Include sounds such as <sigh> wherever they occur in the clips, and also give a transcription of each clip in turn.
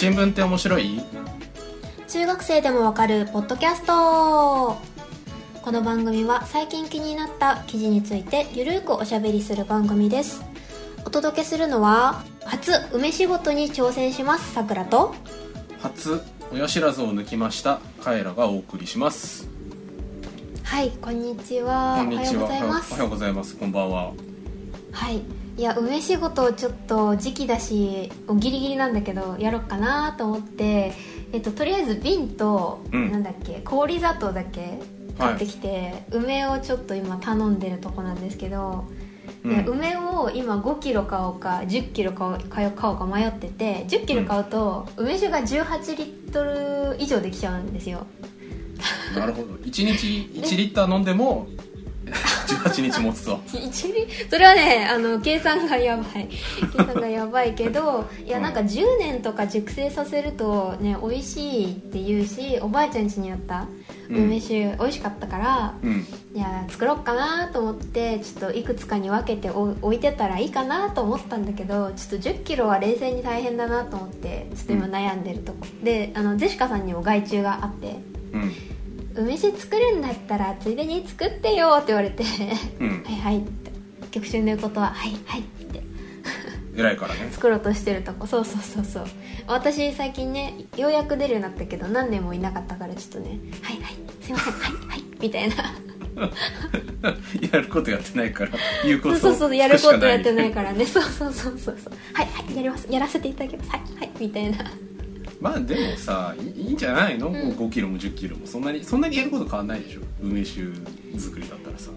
新聞って面白い？中学生でもわかるポッドキャスト。この番組は最近気になった記事についてゆるーくおしゃべりする番組です。お届けするのは初梅仕事に挑戦しますさくらと。初親知らずを抜きましたカエラがお送りします。はいこんにちは。こんにちは。おはようございます。おはようございます。こんばんは。はいいや梅仕事ちょっと時期だしギリギリなんだけどやろうかなと思って、えっと、とりあえず瓶と、うん。なんだっけ氷砂糖だけ買ってきて、梅をちょっと今頼んでるとこなんですけど、でうん。梅を今5キロ買おうか1 0キロ買おう買おうか迷ってて1 0キロ買うと、梅酒が18リットル以上できちゃうんですよ。なるほど。1日1リッター飲んでも18日持つとそれはねあの計算がやばい。計算がやばいけど <laughs> いやうん。なんか10年とか熟成させるとね美味しいって言うしおばあちゃん家にあった梅酒、美味しかったからうん。いや作ろうかなと思ってちょっといくつかに分けてお置いてたらいいかなと思ったんだけどちょっと1 0キロは冷静に大変だなと思ってちょっと今悩んでるとこ、であのジェシカさんにも外注があってうん梅酒作るんだったらついでに作ってよって言われてうん。<laughs> はいはいって。曲中の言うことははいはいって。<laughs> 偉いからね。<laughs> 作ろうとしてるとこ。そうそうそうそう。私最近ねようやく出るようになったけど何年もいなかったからちょっとねはいはいすいませんはいはいみたいな。やることやってないから言うことそうそうそうやることやってないかからね。そうそうそうそうそう。はいはいやります。やらせていただきます。はいはいみたいなまあでもさいいいんじゃないの、ん。5キロも1 0キロも。そんなにそんなにやること変わんないでしょ？梅酒作りだったらさ。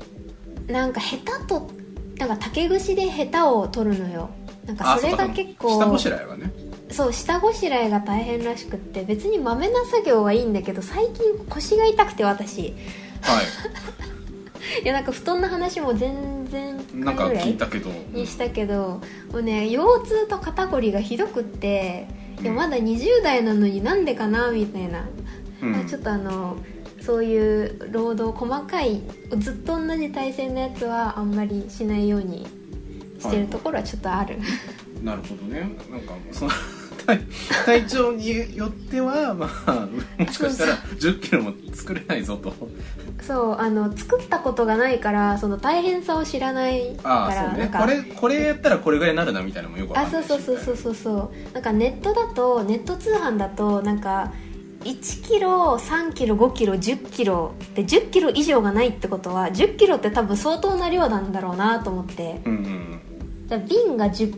なんかヘタとなんか竹串でヘタを取るのよ。なんかそれが結構下ごしらえはね。そう下ごしらえが大変らしくって。別にまめな作業はいいんだけど最近腰が痛くて私。いはい。<laughs> やなんか布団の話も全然なんか聞いたけど。にしたけどもうね腰痛と肩こりがひどくっていやうんまだ20代なのになんでかなみたいな、うん。ちょっとあのそういう労働細かいずっと同じ体勢のやつはあんまりしないようにしてるところはちょっとある、なるほどね。なんかその体体調によってはまあもしかしたら1 0キロも作れないぞと。そうあの作ったことがないからその大変さを知らないからあね。これこれやったらこれぐらいになるなみたいなのもよくあんないうしそそうそうそうそうそうなんかネットだとネット通販だとなんか1キロ3キロ5キロ1 0キロで1 0キロ以上がないってことは1 0キロって多分相当な量なんだろうなと思って。うんうん瓶が10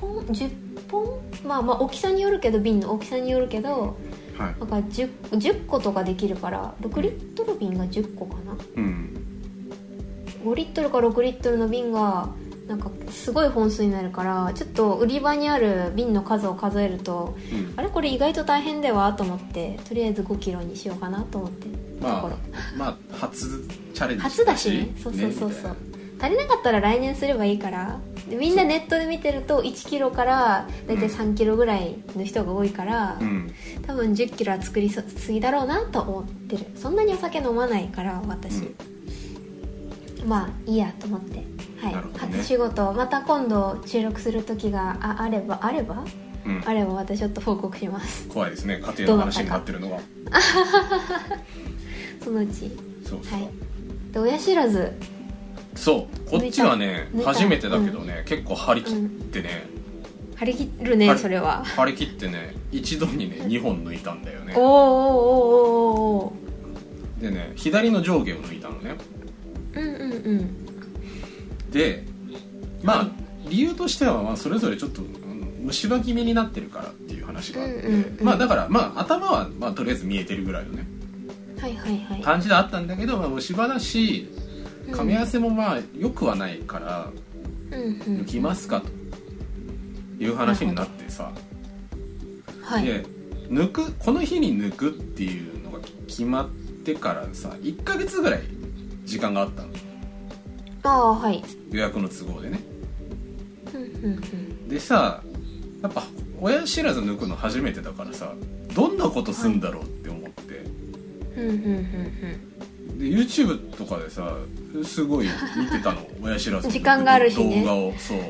本10本まあまあ大きさによるけど瓶の大きさによるけどはい。なんか 10, 10個とかできるから6リットル瓶が10個かな？うん。5リットルか6リットルの瓶がなんかすごい本数になるからちょっと売り場にある瓶の数を数えるとうん。あれこれ意外と大変ではと思ってとりあえず5キロにしようかなと思ってるところ。まあまあ初チャレンジ初だしね。そうそうそうみそう足りなかったら来年すればいいから。でみんなネットで見てると1キロから大体3キロぐらいの人が多いから、うん。多分1 0キロは作りすぎだろうなと思ってる。そんなにお酒飲まないから私、まあいいやと思って。はい、ね。初仕事また今度収録する時がああればあれば？うん。あればまたちょっと報告します。怖いですね家庭の話になってるのは。<laughs> そのうち。そう、はい。で親知らずそうこっちはね抜いた初めてだけどね、結構張り切ってね、張り切るねそれは。張り切ってね一度にね2本抜いたんだよね。おーおーおーおーおー。でね左の上下を抜いたのね。うんうんうん。でまあ理由としてはまあそれぞれちょっと虫歯気味になってるからっていう話があって、うんうんうん。まあだからまあ頭はまあとりあえず見えてるぐらいのね。はいはいはい。感じであったんだけど、まあ、虫歯だしうん噛み合わせもまあ良くはないから抜きますかという話になってさ、はい。で抜くこの日に抜くっていうのが決まってからさ1ヶ月ぐらい時間があったの。ああはい。予約の都合でね。でさやっぱ親知らず抜くの初めてだからさどんなことすんだろうって思って、うんうんうんで YouTube とかでさすごい見てたの。<laughs> 親知らず時間があるしね。動画を。そう。<laughs>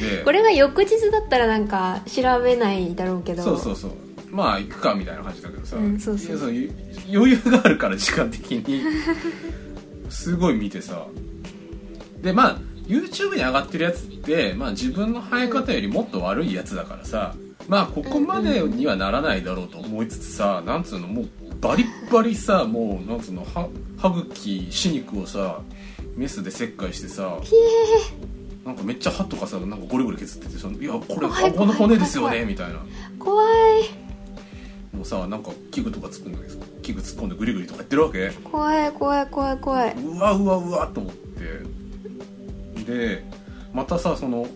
で。これが翌日だったらなんか調べないだろうけど。そうそうそう。まあ行くかみたいな感じだけどさ、うんそうそう。余裕があるから時間的に。<laughs> すごい見てさ。でまあ YouTube に上がってるやつって、まあ、自分の生え方よりもっと悪いやつだからさ、まあここまでにはならないだろうと思いつつさ、なんつうのもうバリッバリさもうなんつうのは歯茎歯肉をさメスで切開してさなんかめっちゃ歯とかさなんかゴリゴリ削っててさ「いやこれ顎の骨ですよね」みたいな。怖い。もうさなんか器具とかつくんだけど器具突っ込んでグリグリとかやってるわけ？怖い怖い怖い怖い。うわうわうわと思って。でまたさその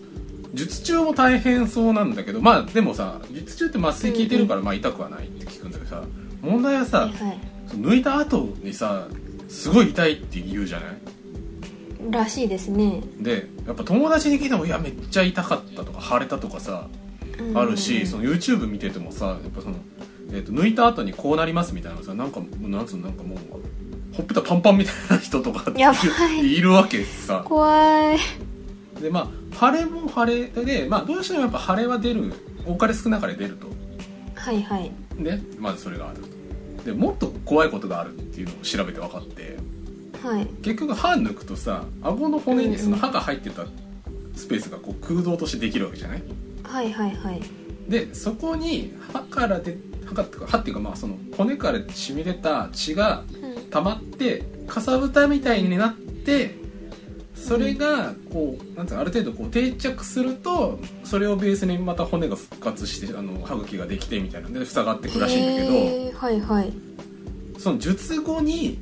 術中も大変そうなんだけどまあでもさ術中って麻酔効いてるからまあ痛くはないって聞くんだけどさ問題はさ、はい抜いた後にさすごい痛いって言うじゃない？らしいですね。でやっぱ友達に聞いても「いやめっちゃ痛かった」とか「腫れた」とかさあるし、その YouTube 見ててもさやっぱその、えー、と抜いた後にこうなりますみたいなさなんかなんつうのなんかもうほっぺたパンパンみたいな人とかい。いるわけさ。怖い。でまあ腫れも腫れで、まあ、どうしてもやっぱ腫れは出る多かれ少なかれ出ると。はいはい。でまずそれがあるとでもっと怖いことがあるっていうのを調べて分かって。はい。結局歯抜くとさ顎の骨にその歯が入ってたスペースがこう空洞としてできるわけじゃない？はいはいはい。でそこに歯からで歯かっていうか歯っていうかまあその骨から染み出た血がうん。溜まってかさぶたみたいになってそれがこうなんていうのある程度こう定着するとそれをベースにまた骨が復活してあの歯茎ができてみたいなので塞がっていくらしいんだけどはいはい。その術後に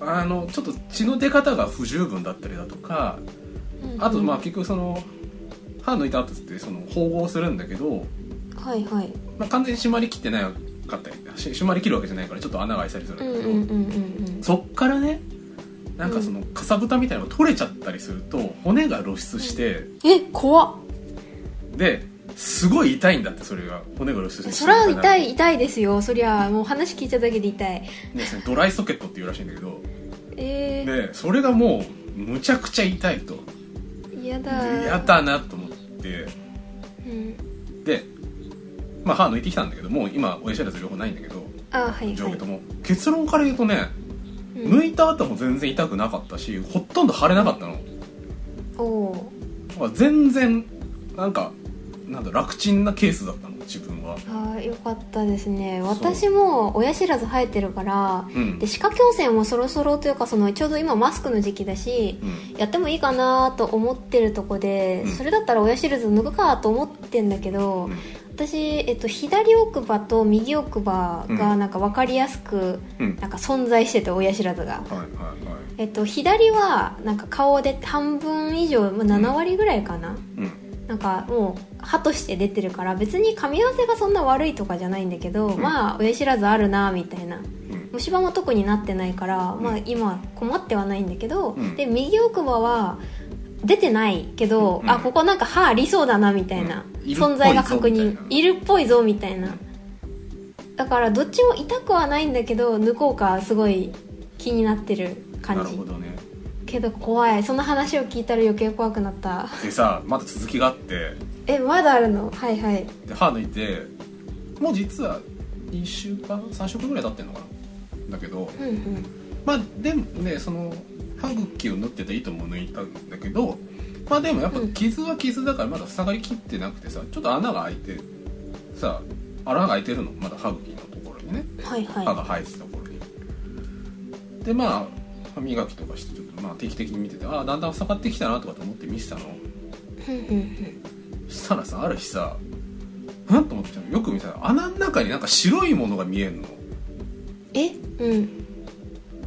あのちょっと血の出方が不十分だったりだとかあとまあうん結局その歯抜いた後ってその縫合するんだけど、はいはい。まあ、完全に締まりきってないかったりし締まりきるわけじゃないからちょっと穴が開いたりするんだけど、うんうんうんうんうん。そっからねなんかそのかさぶたみたいなのが取れちゃったりすると骨が露出して、え怖っ。ですごい痛いんだってそれが。骨が露出して。そりゃ痛いい痛いですよ。そりゃもう話聞いただけで痛い。ねそれドライソケットっていうらしいんだけどえー、でそれがもうむちゃくちゃ痛いと。嫌だ。で嫌だなと思って。うん。でまあ歯抜いてきたんだけどもう今親知らず両方ないんだけどあはいはい。上下とも、結論から言うとねうん抜いた後も全然痛くなかったしほとんど腫れなかったの、おおまあ全然なんかなんだ楽ちんなケースだったの自分は。あーよかったですね。私も親知らず生えてるからうん。で歯科矯正もそろそろというかそのちょうど今マスクの時期だしうん。やってもいいかなと思ってるとこで、うん。それだったら親知らず抜くかと思ってんだけど、うん私、えっと、左奥歯と右奥歯がなんか分かりやすくうん。なんか存在してて親知らずが、はいはいはい。えっと、左はなんか顔で半分以上まあ7割ぐらいかな、うん。なんかもう歯として出てるから別に噛み合わせがそんな悪いとかじゃないんだけど、ん。まあ親知らずあるなみたいな。うん。虫歯も特になってないから、まあうん。今困ってはないんだけど、うん。で右奥歯は出てないけど、うん。あここなんか歯ありそうだなみたいな、うん。存在が確認いるっぽいぞみたいな。だからどっちも痛くはないんだけど抜こうかすごい気になってるな感じ。るほどね。けど怖い。その話を聞いたら余計怖くなった。でさまだ続きがあって。えまだあるの？はいはい。で歯抜いてもう実は2週間3週間ぐらい経ってんのかな。だけどうんうん。まあでもねその歯茎を縫ってた糸も抜いたんだけどまあでもやっぱ傷は傷だからまだ塞がりきってなくてさちょっと穴が開いてさ穴が開いてるのまだ歯茎のところにね。はいはい。歯が生えてたところに。でまあ歯磨きとかしてちょっとまあ定期的に見ててああだんだん塞がってきたなとかと思って見てたの。したらさある日さなんと思ってたの。よく見たら穴の中になんか白いものが見えんの。え？うん。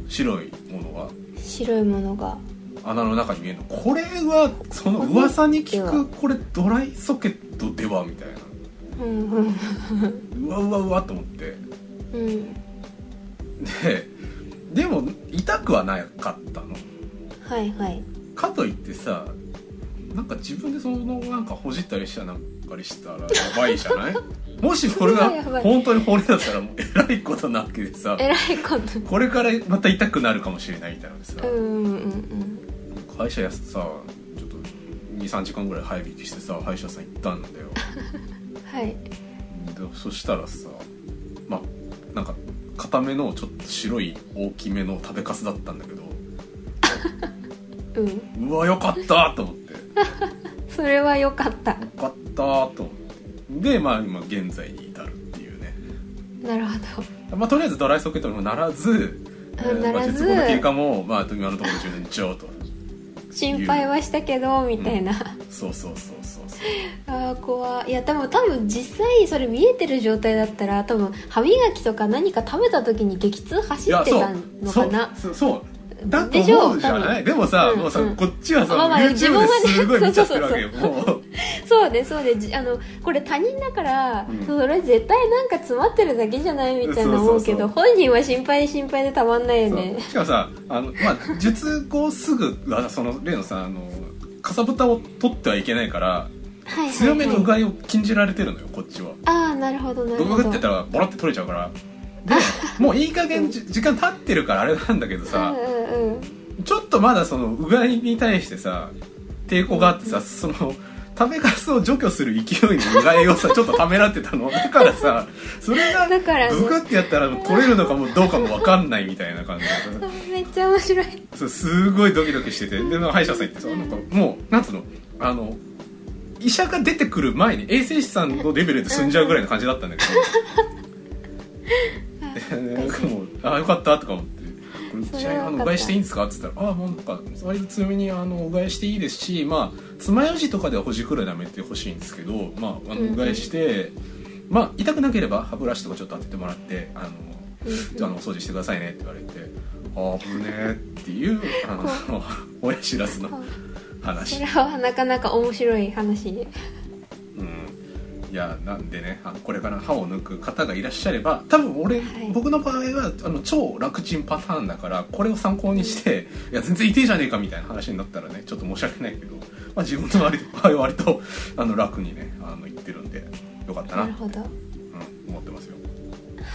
白いものが白いものが。穴の中に見えるの。これはその噂に聞くこれドライソケットではみたいな。うん。うんうわうわうわと思って。うん。ででも痛くはなかったの。はいはい。かといってさなんか自分でそのなんかほじったりしたなんかりしたらやばいじゃない？もしこれが本当に骨だったらえらいことなわけでさ。えらいことこれからまた痛くなるかもしれないみたいなのでさ、うんうんうん会社やさちょっと23時間ぐらい早引きしてさ歯医者さん行ったんだよ。<laughs> はい。でそしたらさまあなんか固めのちょっと白い大きめの食べかすだったんだけど。<laughs> うん。うわよかったと思って。よ <laughs> それは良かった。かったと思って。でまあ今現在に至るっていうね。なるほど。まあとりあえずドライソケットにもならずあならず。まあ、術後の経過もまあ今のところ順調と。心配はしたけどみたいな、そうそうそうそうそう。<laughs> ああ怖い。いや多分多分実際それ見えてる状態だったら多分歯磨きとか何か食べた時に激痛走ってたのかな。そう。そう。そうだと思うじゃない？でもさ、うんもうさ、うん。こっちはさ、まあまあ自分はねですごい見ちゃってるわけよそうもう。そうでそうでじあのこれ他人だから、うん。それ絶対なんか詰まってるだけじゃないみたいな思うけどそうそう本人は心配で心配でたまんないよね。そう。しかもさあの、まあ、術後すぐはその例のさあのかさぶたを取ってはいけないから強めのうがいを禁じられてるのよこっちは。ああなるほどなるブほど。ブブってたらボロって取れちゃうからでもういい加減じ時間経ってるからあれなんだけどさちょっとまだそのうがいに対してさ抵抗があってさその食べかすを除去する勢いのうがいをさちょっとためらってたの。だからさそれがだからね。ブクってやったら取れるのかもどうかも分かんないみたいな感じでめっちゃ面白い。そうすごいドキドキしてて。でなんか歯医者さん行ってさなんかもうなんつうの？あの医者が出てくる前に衛生士さんのレベルで済んじゃうぐらいの感じだったんだけど <laughs> <laughs> ああよかったとか思って「これそれはよかったじゃああのうがいしていいんですか?」っつったら「ああもうなんか割と強めにあのうがいしていいですしまあ爪楊枝とかではほじくらいやめてほしいんですけどまああのうんうがいして、まあ痛くなければ歯ブラシとかちょっと当ててもらってあのうんじゃああのお掃除してくださいねって言われてあぶねーっていうあの親知らずのそ話。れはなかなか面白い話うんいやなんでねあのこれから歯を抜く方がいらっしゃれば多分俺、はい。僕の場合はあの超楽ちんパターンだからこれを参考にしていや全然痛いじゃねえかみたいな話になったらねちょっと申し訳ないけど、まあ、自分の割場合は割と <laughs> あの楽にねあの言ってるんでよかったな。なるほど。はうん、思ってますよ。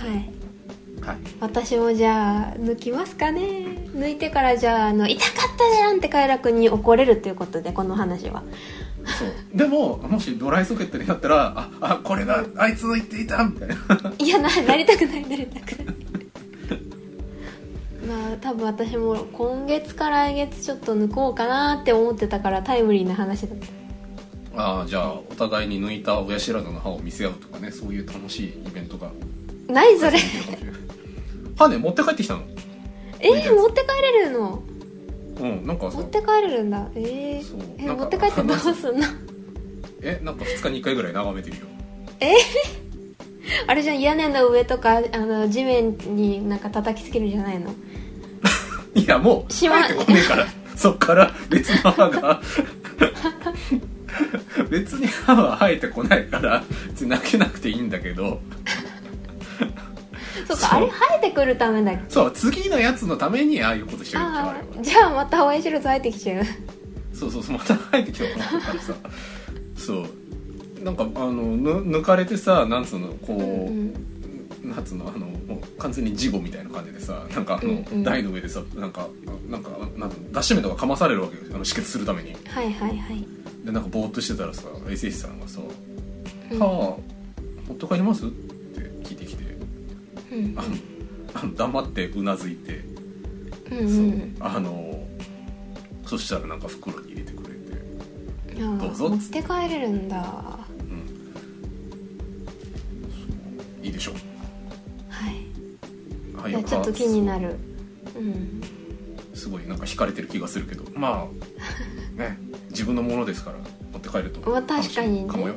い。はい。私もじゃあ抜きますかね。抜いてからじゃああの痛かったじゃんって快楽に怒れるということでこの話はそう。でももしドライソケットになったらああこれだあいつの言っていたみたいな。<laughs> いやななりたくないなりたくない。まあ多分私も今月か来月ちょっと抜こうかなって思ってたからタイムリーな話だった。ああじゃあお互いに抜いた親知らずの歯を見せ合うとかねそういう楽しいイベントが。何それ。<laughs> 歯ね持って帰ってきたの？えー、持って帰れるの？うんなんかさ。持って帰れるんだ。えー、え持って帰ってどうすんの？えなんか2日に1回ぐらい眺めてるよ <laughs> あれじゃん屋根の上とかあの地面になんか叩きつけるんじゃないの？<laughs> いやもうしま生えてこねえから。<laughs> そっから別の歯が。別に歯は生えてこないから別に泣けなくていいんだけど <laughs> そうかあれ生えてくるためだっけ？そう次のやつのためにああいうことしてるんじゃんあじゃあまた親知らず生えてきちゃう。そうそうそうまた生えてきたと思ったからさそう。なんかあのぬ抜かれてさなんつうのこう、うんなんつうのあのもう完全に事後みたいな感じでさなんかあの、うんうん。台の上でさなんかなんかなんか脱脂麺とかかまされるわけよ。あの止血するために。はいはいはい。でなんかぼーっとしてたらさ衛生士さんがさ「うんはあ持って帰ります?」うん。あのあの黙ってうなずいて、うんうん。そう。あのそしたらなんか袋に入れてくれて。どうぞ。持って帰れるんだ。はいいでしょ。うい。はいいやちょっと気になる。うん。すごいなんか惹かれてる気がするけど。まあ <laughs> ね。自分のものですから持って帰るとまあ確かにね。楽しいかもよ。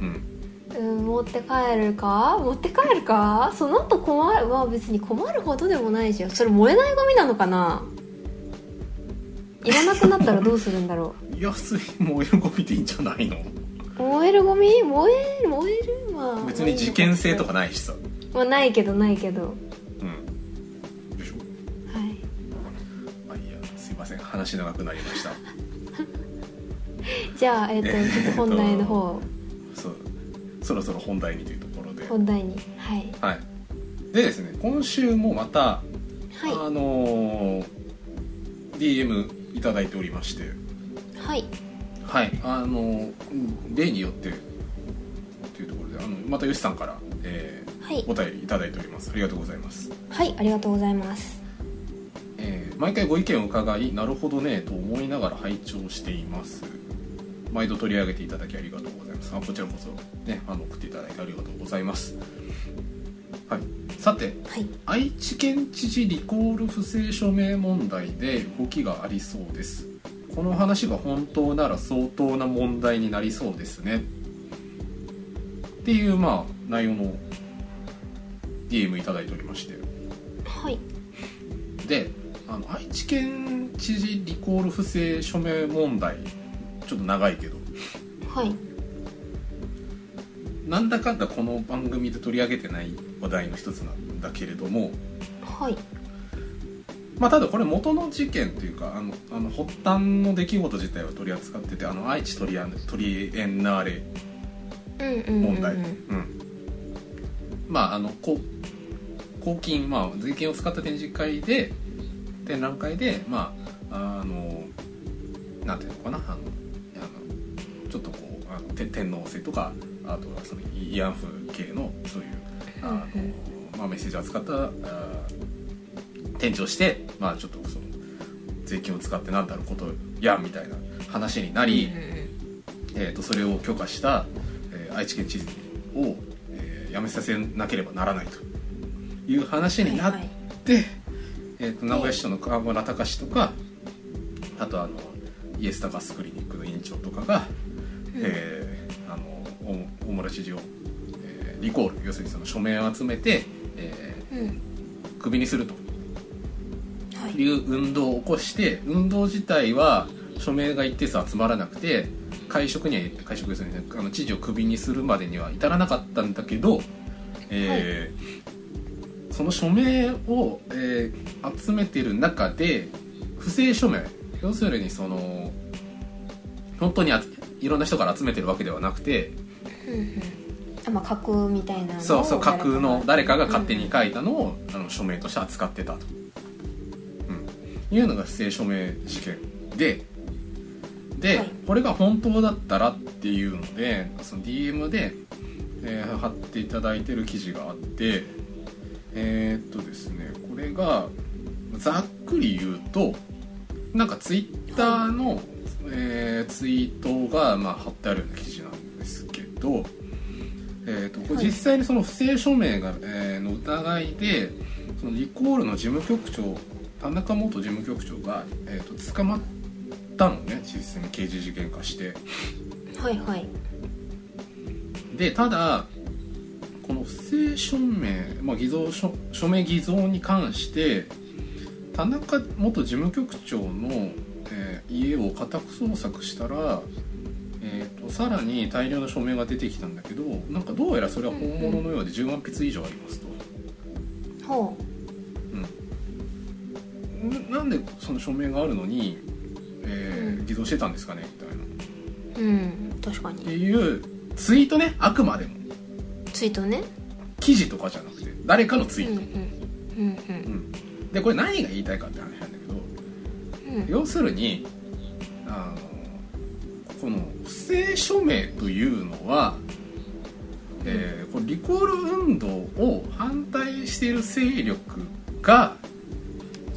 うんうん、持って帰るか？持って帰るか？その後困るまあ別に困るほどでもないしそれ燃えないゴミなのかな？いらなくなったらどうするんだろいや普通に燃えるゴミでいいんじゃないの？う燃えるゴミ？燃える燃えるまあ。別に事件性とかないしさ。まあないけどないけど。うん。でしょ？はい。まあいいやすいません。話長くなりました。<laughs> じゃあえっ、とえーちょっと本題の方。そうそろそろ本題にというところで。本題に。はい。はい。でですね今週もまた、はい。あのー DM いただいておりまして。はい。はい。あのうん例によってというところであのまたよしさんから、えーはい。お便りいただいております。ありがとうございます、はい。ありがとうございます。えー毎回ご意見を伺いなるほどねと思いながら拝聴しています毎度取り上げていただきありがとうございます。あこちらこそねあの送っていただいてありがとうございます。はい。さてはい。愛知県知事リコール不正署名問題で動きがありそうです。この話が本当なら相当な問題になりそうですね。っていうまあ内容の DM いただいておりまして。はい。であの愛知県知事リコール不正署名問題ちょっと長いけど。はい。なんだかんだこの番組で取り上げてない話題の一つなんだけれども。はい。まあただこれ元の事件というかあのあの発端の出来事自体は取り扱っててあの愛知トリアントリエンナーレ問題、うん。まああのこ公金、まあ、税金を使った展示会で展覧会でまああのなんていうのかなあのちょっとこうあのて天皇制とかあとはその慰安婦系のそういうあの、うんまあ、メッセージを扱ったあ展示をして、まあ、ちょっとその税金を使って何だろうことやみたいな話になり、えー、とそれを許可した、えー愛知県知事を、えー辞めさせなければならないという話になって、はいはい。えー、と名古屋市長の川村隆史とかあとあのイエスタカスクリニックの院長とかが、うんえーあの大大村知事を、えーリコール要するにその署名を集めて、えうん。ークビにすると。はい。いう運動を起こして運動自体は署名が一定数集まらなくて会食には会食ですよねあの知事をクビにするまでには至らなかったんだけど、えーその署名を、えー集めてる中で不正署名要するにその本当にあいろんな人から集めてるわけではなくてうまあ架空みたいなそうそう架空の誰かが勝手にうん書いたのを、あの署名として扱ってたと、うん、いうのが不正署名事件でで、はい。これが本当だったらっていうのでその DM で、えー貼っていただいてる記事があってえーっとですねこれがざっくり言うとなんかツイッターの、えーツイートが、まあ、貼ってあるような記事なんですけど、えー、とこれはい実際にその不正署名が、えーの疑いでそのリコールの事務局長田中元事務局長が、えー、と捕まったのね実際に刑事事件化して。はいはい。でただこの不正署名、まあ、偽造署署名偽造に関して田中元事務局長の、えー家を家宅捜索したら、えー、とさらに大量の署名が出てきたんだけどなんかどうやらそれは本物のようで10万筆以上ありますと。ほう。ん、ななんでその署名があるのに、えーうん。偽造してたんですかねみたいな。ううん確かってにいうツイートねあくまでも。ツイートね。記事とかじゃなくて誰かのツイート。うんうんうんうんでこれ何が言いたいかって話なんだうん。うん要するにあのこの不正署名というのは、えーこれリコール運動を反対している勢力が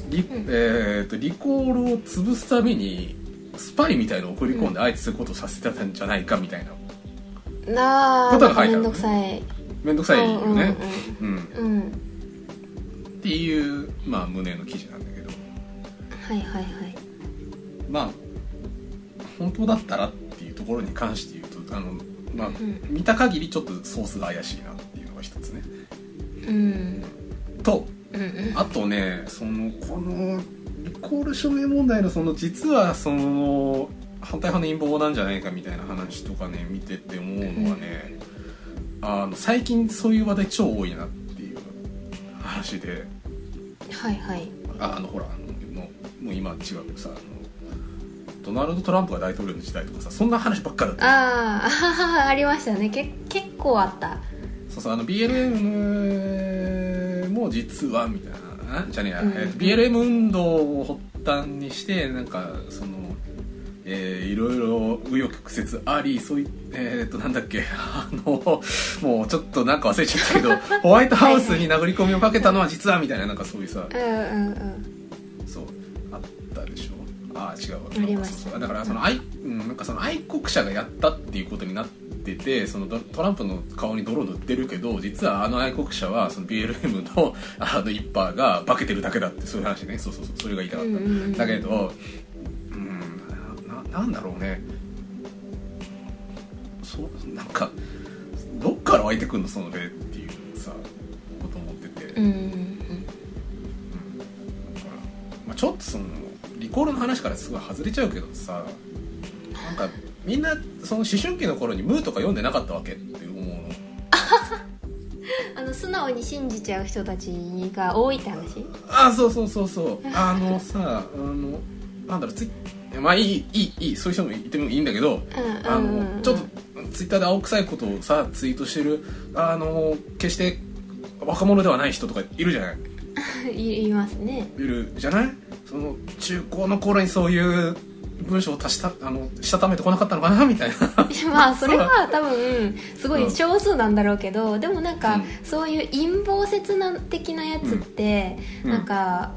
リ,、ん。えーとリコールを潰すためにスパイみたいのを送り込んであえてそういうことをさせてたんじゃないかみたいな。ことが書いてあるのね。めんどくさい。面倒くさいよね、うんうんうんうん。っていう、まあ、胸の記事なんだけどはいはいはい。まあ本当だったらっていうところに関して言うとあの、まあん。見た限りちょっとソースが怪しいなっていうのが一つね。うん。とうんうん。あとねそのこのリコール署名問題のその実はその反対派の陰謀なんじゃないかみたいな話とかね見てて思うのはね、あの最近そういう話題超多いなっていう話で。はいはい。ああのほらもう今は違うけどさあのドナルド・トランプが大統領の時代とかさそんな話ばっかだった。ああありましたね。け結構あった。そうそうあの BLM も実はみたいな。あじゃねえや、うん。えーと BLM 運動を発端にしてなんかそのえーいろいろ紆余曲折ありそういえー、っとなんだっけ。あのもうちょっとなんか忘れちゃったけど <laughs> ホワイトハウスに殴り込みをかけたのは実はみたいななんかそういうさ。うんうんうんああ違うわ。ありましただからその愛、うん、なんかその愛国者がやったっていうことになっててそのドトランプの顔に泥塗ってるけど実はあの愛国者はその BLM の <laughs> あの一派が化けてるだけだってそういう話ね。そうそうそう。それが言いたかった、うんうんうんだけどうんななんだろうね。そうなんかどっから湧いてくんのその例っていうさこと思ってて、うんうんまあ、ちょっとそのリコールの話からすごい外れちゃうけどさなんかみんなその思春期の頃に「ムー」とか読んでなかったわけって思うの。<laughs> あの素直に信じちゃう人たちが多いって話？あそうそうそうそう。あのさあのなんだろうツイまあいいいいいいそういう人も言ってもいいんだけど、うん。あのちょっとツイッターで青臭いことをさツイートしてるあの決して若者ではない人とかいるじゃない？<laughs> 言いますね。いるじゃない？その中高の頃にそういう文章を足したあのしたためてこなかったのかな？みたいな。まあそれは多分すごい少数なんだろうけど、でもなんか、うん。そういう陰謀説な的なやつって、うん。なんか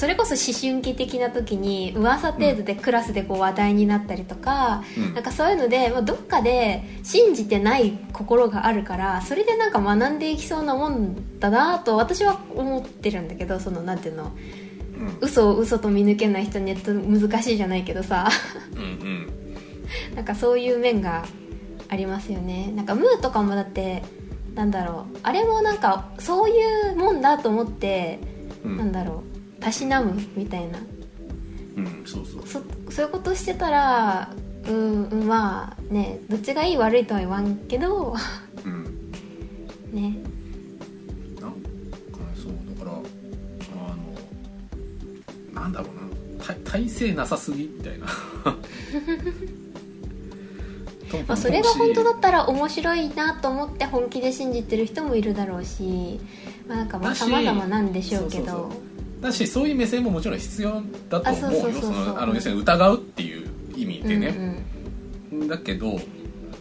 それこそ思春期的な時に噂程度でクラスでこう話題になったりとか、うん。なんかそういうので、まあ、どっかで信じてない心があるからそれでなんか学んでいきそうなもんだなと私は思ってるんだけどそのなんていうのうん。嘘を嘘と見抜けない人ネット難しいじゃないけどさ。うんうん。なんかそういう面がありますよね。なんかムーとかもだってなんだろうあれもなんかそういうもんだと思って、うん。なんだろうたしなむみたいな。うんそうそう。そそういうことしてたらうんうんまあねどっちがいい悪いとは言わんけど。うん。<laughs> ね。なんかそうだからあのなんだろうな。体体勢なさすぎみたいな。<laughs> まあ、それが本当だったら面白いなと思って本気で信じてる人もいるだろうし、まあ、なんかまあ様々なんでしょうけど。そうそうそだしそういう目線ももちろん必要だと思うよ。要するに疑うっていう意味でうんね、だけど、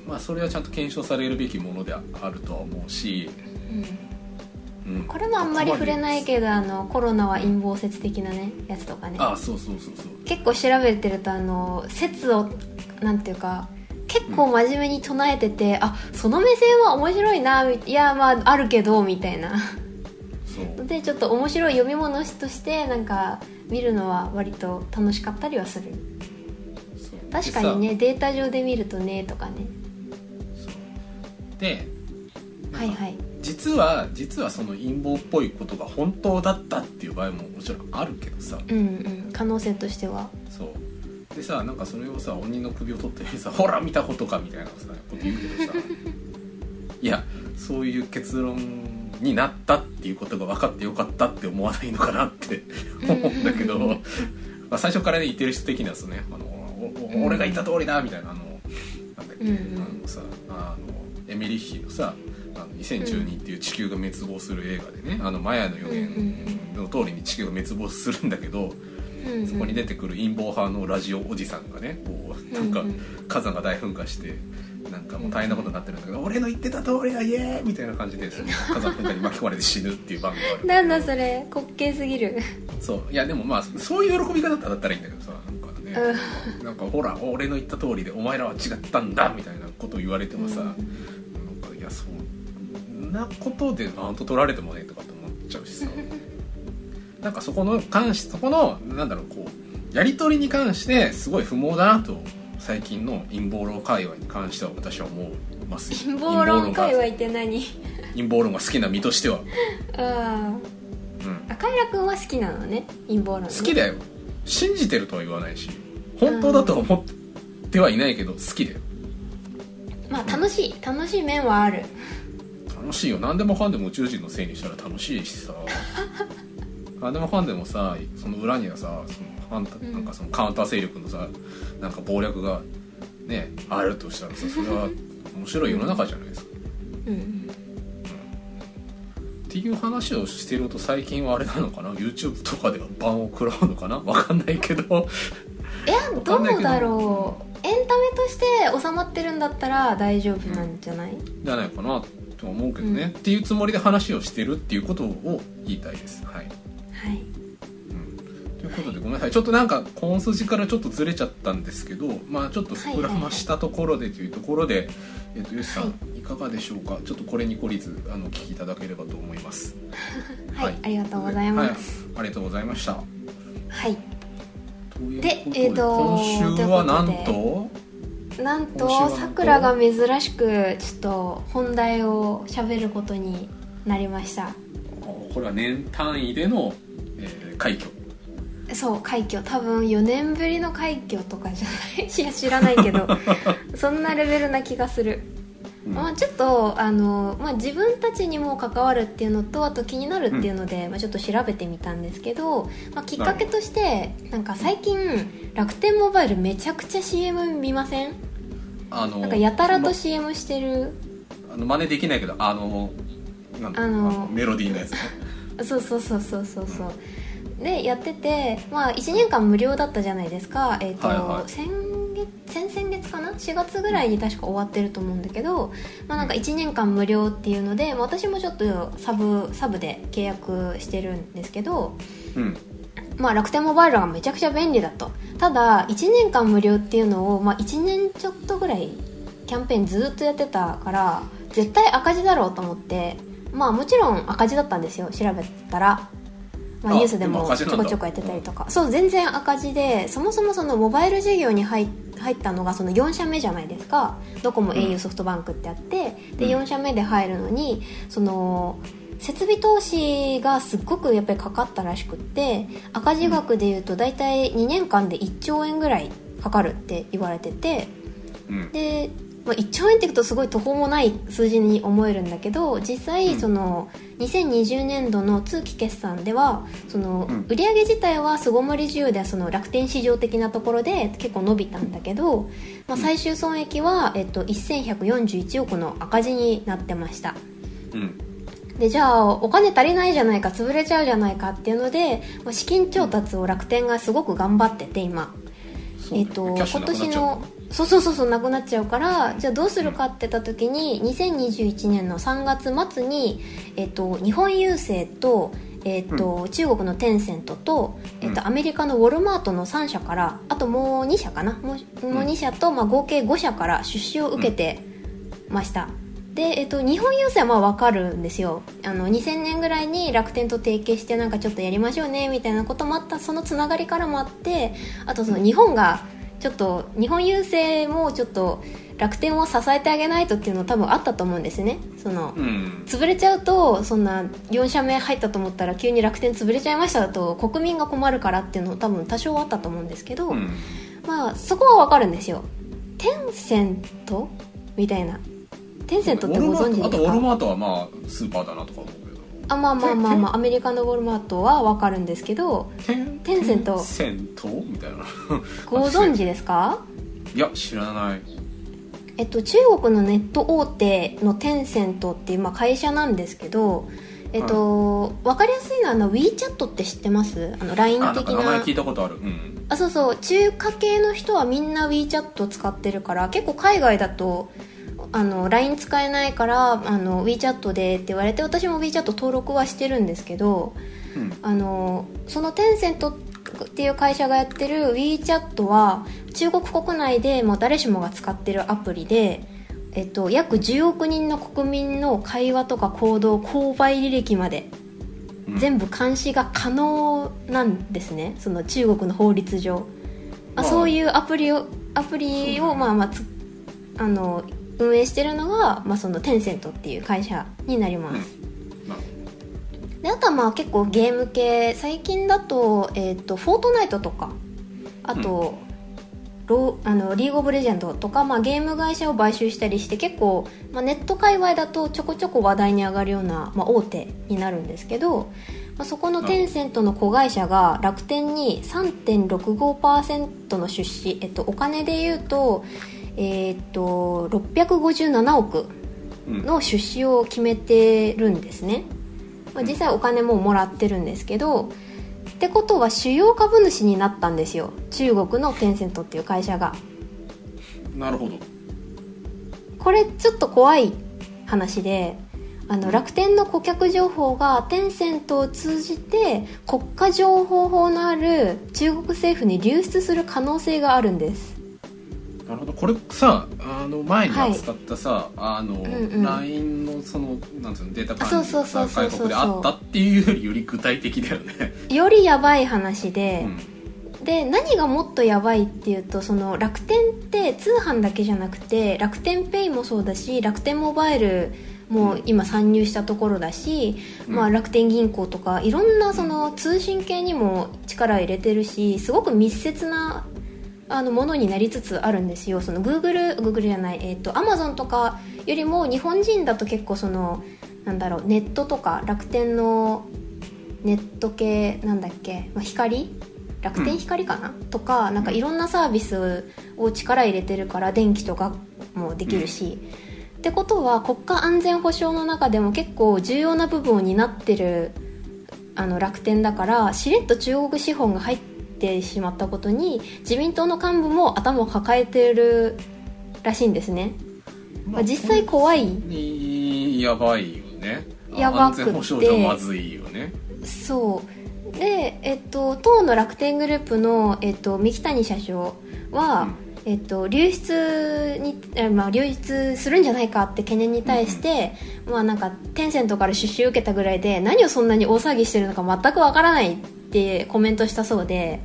まあ、それはちゃんと検証されるべきものであるとは思うし、うん。うん。うん、これもあんまり触れないどけどあのコロナは陰謀説的なねやつとかね。あそうそうそうそう。結構調べてるとあの説をなんていうか結構真面目に唱えてて、あその目線は面白いないやまああるけどみたいなのでちょっと面白い読み物としてなんか見るのは割と楽しかったりはする。確かにねデータ上で見るとねとかね。ではいはい。実は実はその陰謀っぽいことが本当だったっていう場合ももちろんあるけどさ。うんうん。可能性としては。そう。でさなんかそれをさ鬼の首を取ってさ「ほら見たことか」みたいなさこと言うけどさ。<laughs> いやそういう結論になったっていうことが分かってよかったって思わないのかなって思うんだけど、まあ、最初からね言ってる人的にはですねあの俺が言った通りだみたいなあのなんだっけ、あのさあのエミリッヒのさあの2012っていう地球が滅亡する映画でね、あのマヤの予言の通りに地球が滅亡するんだけど、そこに出てくる陰謀派のラジオおじさんがねこうなんか火山が大噴火してなんかもう大変なことになってるんだけど、俺の言ってた通りだイエーイみたいな感じでその火山噴火に巻き込まれて死ぬっていう番組があるなんだそれ滑稽すぎる。そう。いやでもまあそういう喜び方だったらいいんだけどさなんかね、なんかほら俺の言った通りでお前らは違ったんだみたいなことを言われてもさ、うんなんかいやそんなことでマウント取られてもねとかって思っちゃうしさ。なんかそこの関しそこのなんだろうこうやり取りに関してすごい不毛だなと最近の陰謀論界隈に関しては私は思います。陰謀論界が隈って何？陰謀論が好きな身としては、あうん、あカイラ君は好きなのね陰謀論、ね、好きだよ。信じてるとは言わないし本当だとは思ってはいないけど好きだよ。まあ楽しい楽しい面はある。楽しいよ。何でもかんでも宇宙人のせいにしたら楽しいしさ。<laughs> 何でもかんでもさその裏にはさその反対うん。なんかそのカウンター勢力のさなんか謀略がねあるとしたらさそれは面白い世の中じゃないですか。うん。っていう話をしてると最近はあれなのかな？YouTube とかではバンを食らうのかな？わかんないけど。いやどうだろう。エンタメとして収まってるんだったら大丈夫なんじゃない、じゃないかなとは思うけどね、うん。っていうつもりで話をしてるっていうことを言いたいです。はい、はいいうことでごめんなさい。ちょっとなんか本筋からちょっとずれちゃったんですけどまあちょっと膨らましたところでというところで、えっとよしさん、、はい。かがでしょうか？ちょっとこれに懲りずあのお聞きいただければと思います。はい、はい。ありがとうございます。はい、ありがとうございました。はい、でえーと今週はなんと？なんととさくらが珍しくちょっと本題を喋ることになりました。これは年単位での、えー快挙そう快挙。多分4年ぶりの快挙とかじゃない？<laughs> いや知らないけど。<laughs> そんなレベルな気がする、うん。まあ、ちょっとあの、まあ、自分たちにも関わるっていうのとあと気になるっていうので、まあ、ちょっと調べてみたんですけど、まあ、きっかけとしてなんか最近楽天モバイルめちゃくちゃ CM 見ません？あのなんかやたらとま CM してる？あの真似できないけどあのあのメロディーのやつね。<laughs> そうそうそうそうそうそうでやってて、まあ、1年間無料だったじゃないですか、えーとはいはい。先月先々月かな？4月ぐらいに確か終わってると思うんだけど、まあ、なんか1年間無料っていうので、まあ私もちょっとサブサブで契約してるんですけど、うん。まあ、楽天モバイルがめちゃくちゃ便利だと。ただ1年間無料っていうのを、まあ、1年ちょっとぐらいキャンペーンずっとやってたから絶対赤字だろうと思ってまあもちろん赤字だったんですよ調べたら、まあ、あニュースででももちょこちょこやってたりとか。そう全然赤字でそもそもそのモバイル事業に入入ったのがその4社目じゃないですか。ドコモうん au ソフトバンクってあって。でうん。4社目で入るのにその設備投資がすっごくやっぱりかかったらしくって赤字額でいうと大体2年間で1兆円ぐらいかかるって言われてて。うん。で、まあ、1兆円っていくとすごい途方もない数字に思えるんだけど実際うん。その2020年度の通期決算ではそのうん。売上自体は巣ごもり需要ではその楽天市場的なところで結構伸びたんだけど、まあ、最終損益は、えっと、1141億の赤字になってました。うん。でじゃあお金足りないじゃないか潰れちゃうじゃないかっていうのでまあ資金調達を楽天がすごく頑張ってて今。えっと今年のそうそうそうそうなくなっちゃうからじゃあどうするかって言った時に2021年の3月末に、えっと、日本郵政と,、えっと中国のテンセントと、えっとうん。アメリカのウォルマートの3社からあともう2社かな。もうもう2社と、まあ、合計5社から出資を受けてました、で、えっと、日本郵政はまあ分かるんですよ。あの2000年ぐらいに楽天と提携してなんかちょっとやりましょうねみたいなこともあった。そのつながりからもあってあとその日本がちょっと日本郵政もちょっと楽天を支えてあげないとっていうの多分あったと思うんですね。そのうん。潰れちゃうとそんな4社目入ったと思ったら急に楽天潰れちゃいましただと国民が困るからっていうの多分多少あったと思うんですけど、うん。まあそこは分かるんですよ。テンセントみたいな。テンセントってご存知ですウォルマートあとウォルかマートはまあスーパーだなとか思うあまあまあまあまあアメリカのウォルマートは分かるんですけどテンセント？テンセント？みたいな。<laughs> ご存知ですか？いや知らない。えっと、中国のネット大手のテンセントっていう、まあ、会社なんですけど、えっと分かりやすいのはあの WeChat って知ってます？あの LINE 的か名前な聞いたことある。うん。あそうそう。中華系の人はみんな WeChat 使ってるから結構海外だとあの LINE 使えないからあの WeChat でって言われて私も WeChat 登録はしてるんですけどうん。あのそのテンセントっていう会社がやってる WeChat は中国国内でもう誰しもが使ってるアプリで、えっと、約10億人の国民の会話とか行動購買履歴までうん。全部監視が可能なんですね。その中国の法律上、まあ、まあ。そういうアプリをアプリをまあまあつあの運営してるのが、まあ、そのテンセントっていう会社になります、まあであとはまあ結構ゲーム系最近だと,、えー、とフォートナイトとかあと、ローあのリーグオブレジェンドとか、まあ、ゲーム会社を買収したりして結構、まあ、ネット界隈だとちょこちょこ話題に上がるような、まあ、大手になるんですけど、まあ、そこのテンセントの子会社が楽天に3.65%の出資、えっと、お金で言うと,、えー、と657億うん。の出資を決めてるんですね、まあ、実際お金ももらってるんですけどってことは主要株主になったんですよ。中国のテンセントっていう会社が。なるほど。これちょっと怖い話であの楽天の顧客情報がテンセントを通じて国家情報法のある中国政府に流出する可能性があるんですなるほど。これさあの前に扱ったさ、あの、んうん。LINE のそのなんつうのデータ管理そうそうが外国であったっていうよりより具体的だよね、よりやばい話で、うん。で何がもっとやばいっていうとその楽天って通販だけじゃなくて楽天ペイもそうだし楽天モバイルも今参入したところだし、うん。まあ、楽天銀行とかいろんなその通信系にも力入れてるしすごく密接なあのものになりつつあるんですよ。その Google, Google じゃない、えー、と Amazon とかよりも日本人だと結構そのなんだろうネットとか楽天のネット系なんだっけ、まあ、光？楽天光かな、とかなんかいろんなサービスを力入れてるから電気とかもできるし、ってことは国家安全保障の中でも結構重要な部分を担ってるあの楽天だからしれっと中国資本が入ってしまったことに自民党の幹部も頭を抱えてるらしいんですね、まあ、実際怖い。いやばいよね。やばくて。まずいよね。そう。で、えっと、当の楽天グループの、えっと、三木谷社長は、えっと、流出に、えまあ、流出するんじゃないかって懸念に対して、まあなんかテンセントから出資を受けたぐらいで何をそんなに大騒ぎしてるのか全くわからないってコメントしたそうで、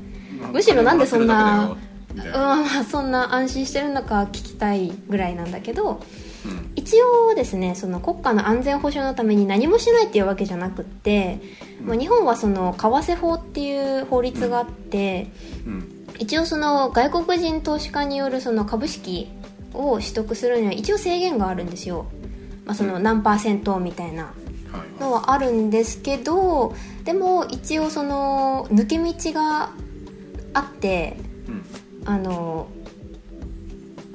むしろなんでそんなまあそんな安心してるのか聞きたいぐらいなんだけどうん。一応ですねその国家の安全保障のために何もしないっていうわけじゃなくって、まあ、日本はその為替法っていう法律があって、うん一応その外国人投資家によるその株式を取得するには一応制限があるんですよ、まあ、その何パーセントみたいなはい。のはあるんですけどでも一応その抜け道があってうん。あの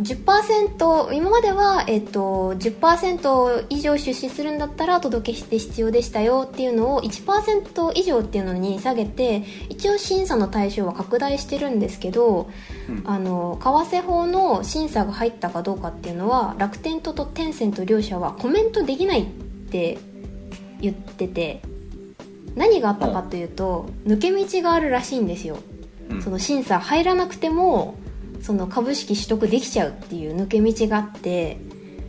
10%今までは、えっと、10%以上出資するんだったら届けして必要でしたよっていうのを1%以上っていうのに下げて一応審査の対象は拡大してるんですけど、うんあの為替法の審査が入ったかどうかっていうのは楽天ととテンセント両社はコメントできないって言ってて何があったかというと抜け道があるらしいんですよ。うんその審査入らなくてもその株式取得できちゃうっていう抜け道があって、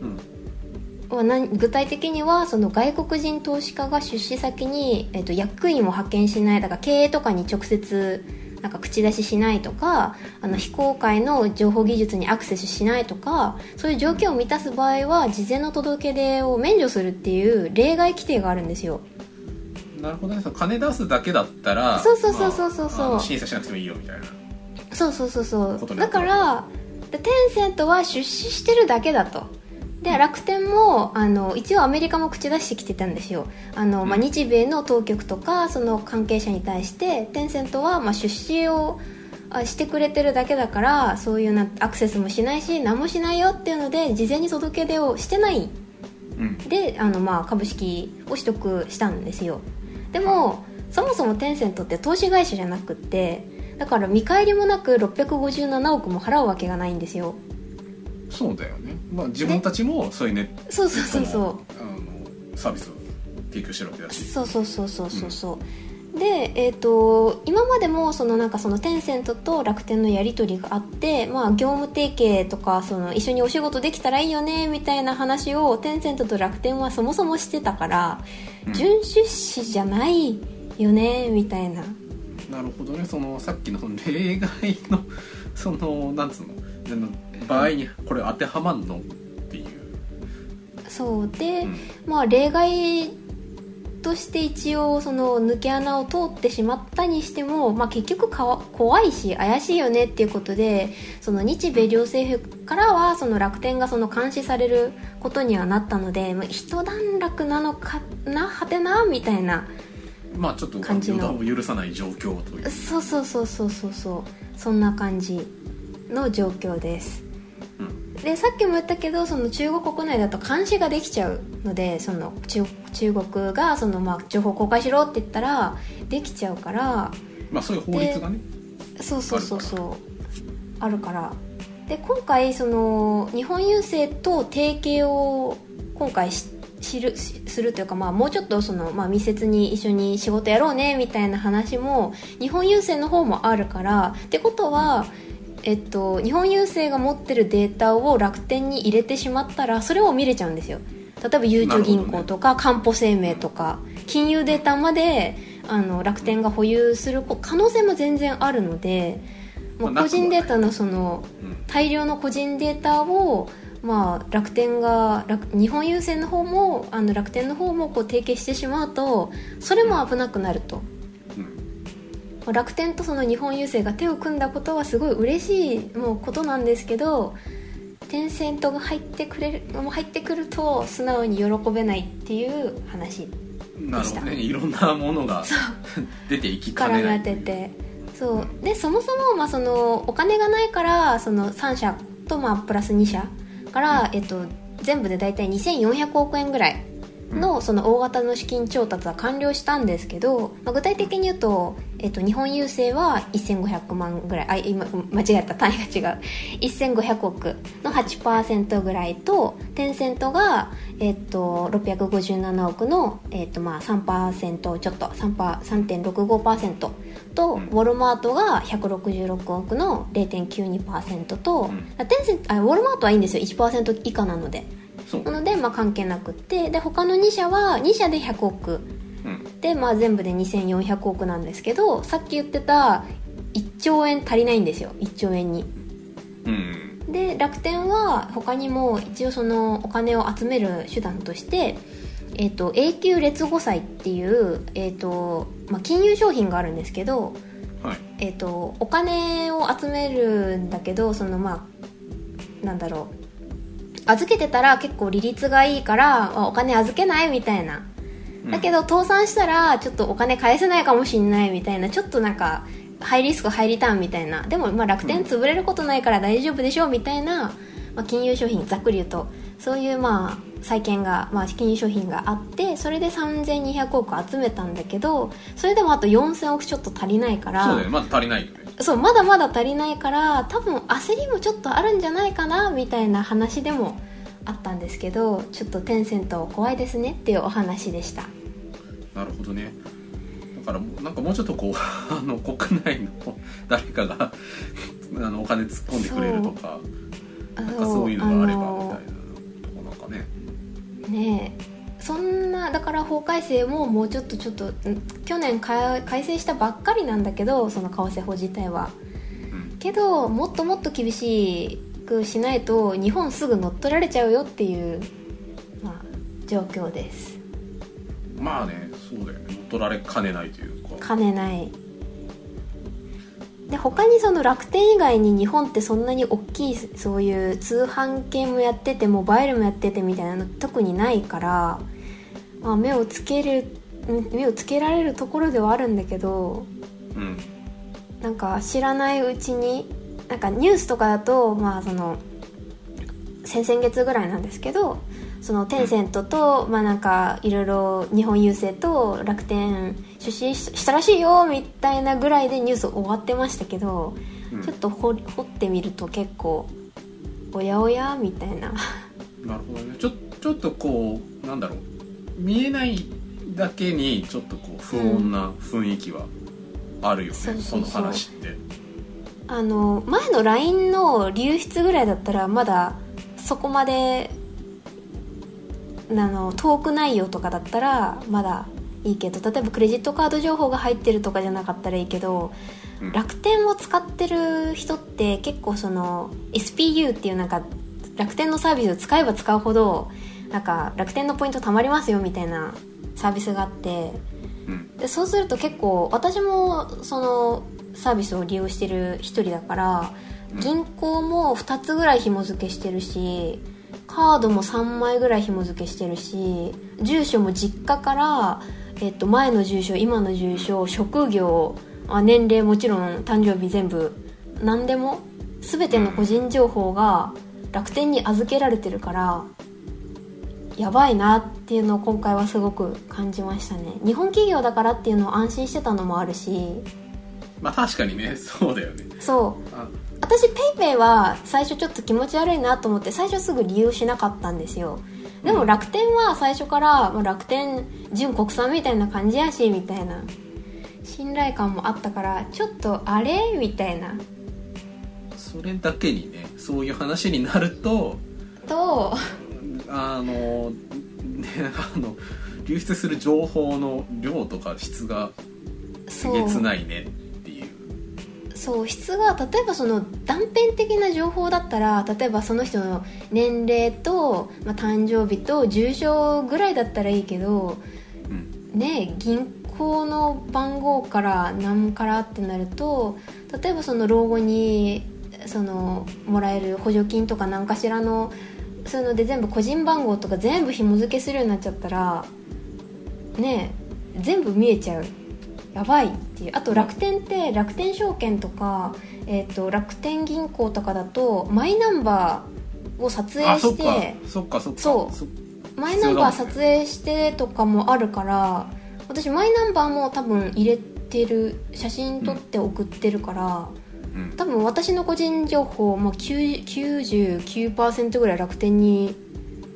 うん。具体的にはその外国人投資家が出資先に、えっと役員を派遣しないだから経営とかに直接なんか口出ししないとかあの非公開の情報技術にアクセスしないとかそういう条件を満たす場合は事前の届け出を免除するっていう例外規定があるんですよ。なるほどね。金出すだけだったらそうそうそうそうそう。そう審査しなくてもいいよみたいなそうそうそうそう。だからでテンセントは出資してるだけだと。で楽天もあの一応アメリカも口出してきてたんですよ。あの、まあ、うん日米の当局とかその関係者に対してテンセントはまあ出資をあしてくれてるだけだからそういうなアクセスもしないし何もしないよっていうので事前に届け出をしてない。うん。であの、まあ、株式を取得したんですよ。でもそもそもテンセントって投資会社じゃなくってだから見返りもなく657億も払うわけがないんですよ。そうだよね、まあ、自分たちもそういうネットそうそうそうそのあのサービスを提供してるわけだうし。そうそうそうそうそうそう。で、えー、と今までもそのなんかそのテンセントと楽天のやり取りがあって、まあ、業務提携とかその一緒にお仕事できたらいいよねみたいな話をテンセントと楽天はそもそもしてたから、うん。準出資じゃないよねみたいななるほどね。そのさっきのその例外の <laughs> そのなんつうの？場合にこれ当てはまんの？っていう、そうで、うん。まあ例外として一応その抜け穴を通ってしまったにしても、まあ、結局怖いし怪しいよねっていうことでその日米両政府からはその楽天がその監視されることにはなったので、まあ、一段落なのかなはてな？みたいなまあちょっと予感じの。断を許さない状況という。そうそうそうそうそうそう。そんな感じの状況です。うん。でさっきも言ったけどその中国国内だと監視ができちゃうのでその中中国がその、まあ、情報公開しろって言ったらできちゃうから。まあそういう法律がねそうそうそうそう。あるから。で今回その日本郵政と提携を今回し知るしするというか、まあ、もうちょっとその、まあ、密接に一緒に仕事やろうねみたいな話も日本郵政の方もあるからってことは、えっと、日本郵政が持ってるデータを楽天に入れてしまったらそれを見れちゃうんですよ。例えばゆうちょ銀行とか、かんぽ生命とか金融データまであの楽天が保有する可能性も全然あるのでもう個人データのそのうん。大量の個人データを、まあ、楽天が楽日本郵政の方もあの楽天の方もこう提携してしまうとそれも危なくなると。うん。楽天とその日本郵政が手を組んだことはすごい嬉しいもうことなんですけどテンセントが入ってくれる入ってくると素直に喜べないっていう話なるほどね。いろんなものが <laughs> 出ていきかねない当ててそう。でそもそもまあそのお金がないからその3社とまあプラス2社から、えっと、全部で大体2400億円ぐらいのその大型の資金調達は完了したんですけど、まあ、具体的に言うと、えっと、日本郵政は1500万ぐらいあ今間違えた単位が違う。1500億の8%ぐらいとテンセントが、えっと、657億の、えっと、まあ3%ちょっと3パー3.65%と、うん。ウォルマートが166億の0.92%と、うん。あテンセントあウォルマートはいいんですよ。1%以下なのでなので、まあ、関係なくって。で他の2社は2社で100億。うん。で、まあ、全部で2400億なんですけどさっき言ってた1兆円足りないんですよ。1兆円に。うん。で楽天は他にも一応そのお金を集める手段として、えっと永久劣後債っていう、えっとまあ、金融商品があるんですけど、はい。えっとお金を集めるんだけどそのまあなんだろう預けてたら結構利率がいいからあお金預けないみたいな。だけど倒産したらちょっとお金返せないかもしんないみたいな。ちょっとなんかハイリスクハイリターンみたいな。でもまあ楽天潰れることないから大丈夫でしょみたいな、まあ、金融商品ざっくり言うと。そういうまあ債券が、まあ、金融商品があってそれで3200億集めたんだけどそれでもあと4000億ちょっと足りないから。そうだよね。まだ足りないよねそうまだまだ足りないから多分焦りもちょっとあるんじゃないかなみたいな話でもあったんですけどちょっとテンセント怖いですねっていうお話でした。なるほどね。だからなんかもうちょっとこう <laughs> あの国内の <laughs> 誰かが <laughs> あのお金突っ込んでくれるとかなんかそういうのがあればみたいなとこなんかね。ねえそんなだから法改正ももうちょっとちょっとん去年か改正したばっかりなんだけどその為替法自体は。うんけどもっともっと厳しくしないと日本すぐ乗っ取られちゃうよっていう、まあ、状況です。まあねそうだよね。取られかねないというか。兼ねないで他にその楽天以外に日本ってそんなに大きいそういう通販系もやっててモバイルもやっててみたいなの特にないから、まあ、目をつける目をつけられるところではあるんだけどうん。なんか知らないうちになんかニュースとかだとまあその先々月ぐらいなんですけどそのテンセントと、まあなんかいろいろ日本郵政と楽天出資したらしいよみたいなぐらいでニュース終わってましたけど、うん。ちょっと掘掘ってみると結構おやおやみたいな。なるほどね。ちょちょっとこうなんだろう。見えないだけにちょっとこう不穏な雰囲気はあるよね、その話って。あの前の LINE の流出ぐらいだったらまだそこまであのトーク内容とかだったらまだいいけど例えばクレジットカード情報が入ってるとかじゃなかったらいいけど、うん。楽天を使ってる人って結構その SPU っていうなんか楽天のサービスを使えば使うほどなんか楽天のポイント貯まりますよみたいなサービスがあってうん。でそうすると結構私もそのサービスを利用してる一人だからうん。銀行も2つぐらい紐付けしてるしカードも3枚ぐらい紐付けしてるし住所も実家から、えっと、前の住所今の住所職業あ年齢もちろん誕生日全部何でも全ての個人情報が楽天に預けられてるからやばいなっていうのを今回はすごく感じましたね。日本企業だからっていうのを安心してたのもあるし。まあ確かにねそうだよね。そう。あ私 PayPay は最初ちょっと気持ち悪いなと思って最初すぐ利用しなかったんですよ。でも楽天は最初から、まあ、楽天純国産みたいな感じやしみたいな信頼感もあったからちょっとあれみたいな。それだけにねそういう話になるととあのねあの流出する情報の量とか質がすげつないねっそう質が例えばその断片的な情報だったら例えばその人の年齢と、まあ、誕生日と住所ぐらいだったらいいけどうん。ね銀行の番号から何からってなると例えばその老後にそのもらえる補助金とか何かしらのそういうので全部個人番号とか全部紐付けするようになっちゃったらね全部見えちゃうやばいっていうあと楽天って楽天証券とか、えー、と楽天銀行とかだとマイナンバーを撮影してそっか。そっかそう。そマイナンバー撮影してとかもあるから私マイナンバーも多分入れてる写真撮って送ってるから、うん。多分私の個人情報も9 99%ぐらい楽天に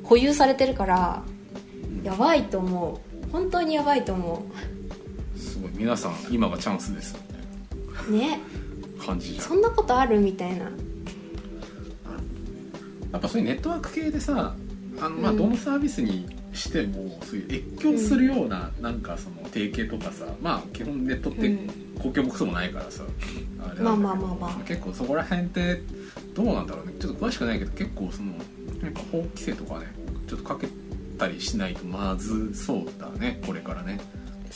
保有されてるからやばいと思う。本当にやばいと思すごい皆さん今がチャンスですね。たいな感じじゃん。そんなことあるみたいな。やっぱそういうネットワーク系でさあの、まあ、うん。どのサービスにしてもそういう越境するような、なんかその提携とかさまあ基本ネットってうん。公共もクソもないからさ、あれまあまあまあまあ。結構そこら辺ってどうなんだろうね。ちょっと詳しくないけど結構そのなんか法規制とかねちょっとかけたりしないとまずそうだねこれからね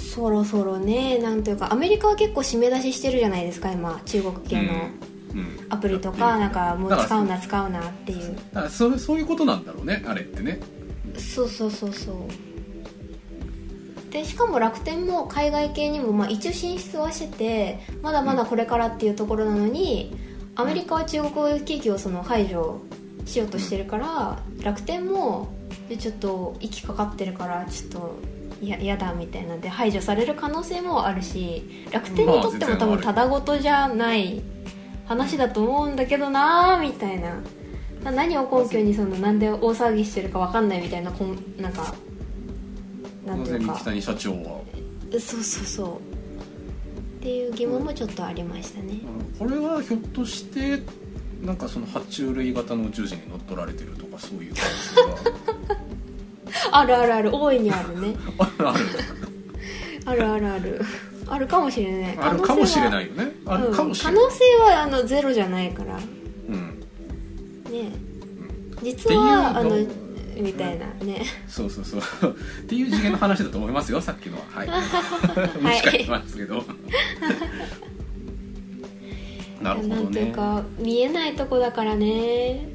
そろそろねなんというかアメリカは結構締め出ししてるじゃないですか今中国系のうん。うん。アプリとかなんかもう使うな使うなっていう。だからそれそういうことなんだろうねあれってね。そうそうそうそう。でしかも楽天も海外系にもまあ一応進出はしててまだまだこれからっていうところなのにアメリカは中国企業をその排除しようとしてるから楽天もでちょっと息かかってるからちょっとや嫌だみたいなんで排除される可能性もあるし楽天にとっても多分ただごとじゃない話だと思うんだけどなーみたいな。な何を根拠にそのなんで大騒ぎしてるかわかんないみたいなこんなんかなんていうか。木谷社長は。そうそうそう。っていう疑問もちょっとありましたね。これはひょっとしてなんかその爬虫類型の宇宙人に乗っ取られてるとかそういう可能性あるあるある大いにあるね。があるある。あるあるある。あるかもしれない。あるかもしれない。いよねあるかもしれ可ない、能性はあのゼロじゃないから。ね。うん。実はあのみたいな。ね。そうそうそう。っていう次元の話だと思いますよ <laughs> さっきのは。はい。無視返しますけど。<laughs> なるほどなんていうねか見えないとこだからね。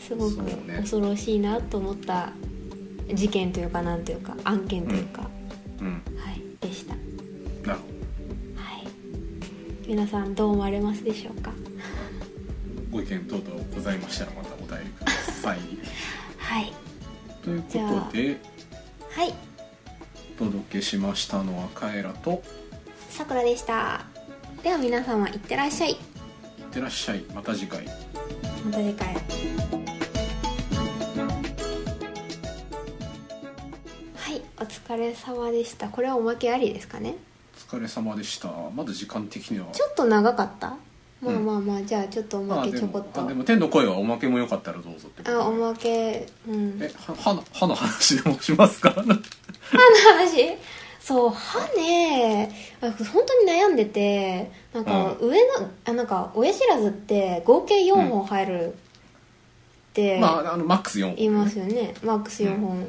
すごく恐ろしいなと思った事件というかなんというか案件というか、うん。はい。でした。なるほはい。皆さんどう思われますでしょうか？どご意見等々ございましたらまたお便りください。<laughs> はい。ということではい。お届けしましたのはカエラとさくらでした。では皆様いってらっしゃい。いってらっしゃい。また次回。また次回お疲れ様でした。これはおまけありですかね？お疲れ様でした。まだ時間的には。ちょっと長かった？まあうん。まあまあじゃあちょっとおまけちょこっと。あでもあでも天の声はおまけもよかったらどうぞってあおまけ。うん。えは歯の歯の話でもしますか？<laughs> 歯の話？そう歯ねあ本当に悩んでてなんかう上のあなんか親知らずって合計4本入るってまああのマックス4本、言いますよね。マックス4本、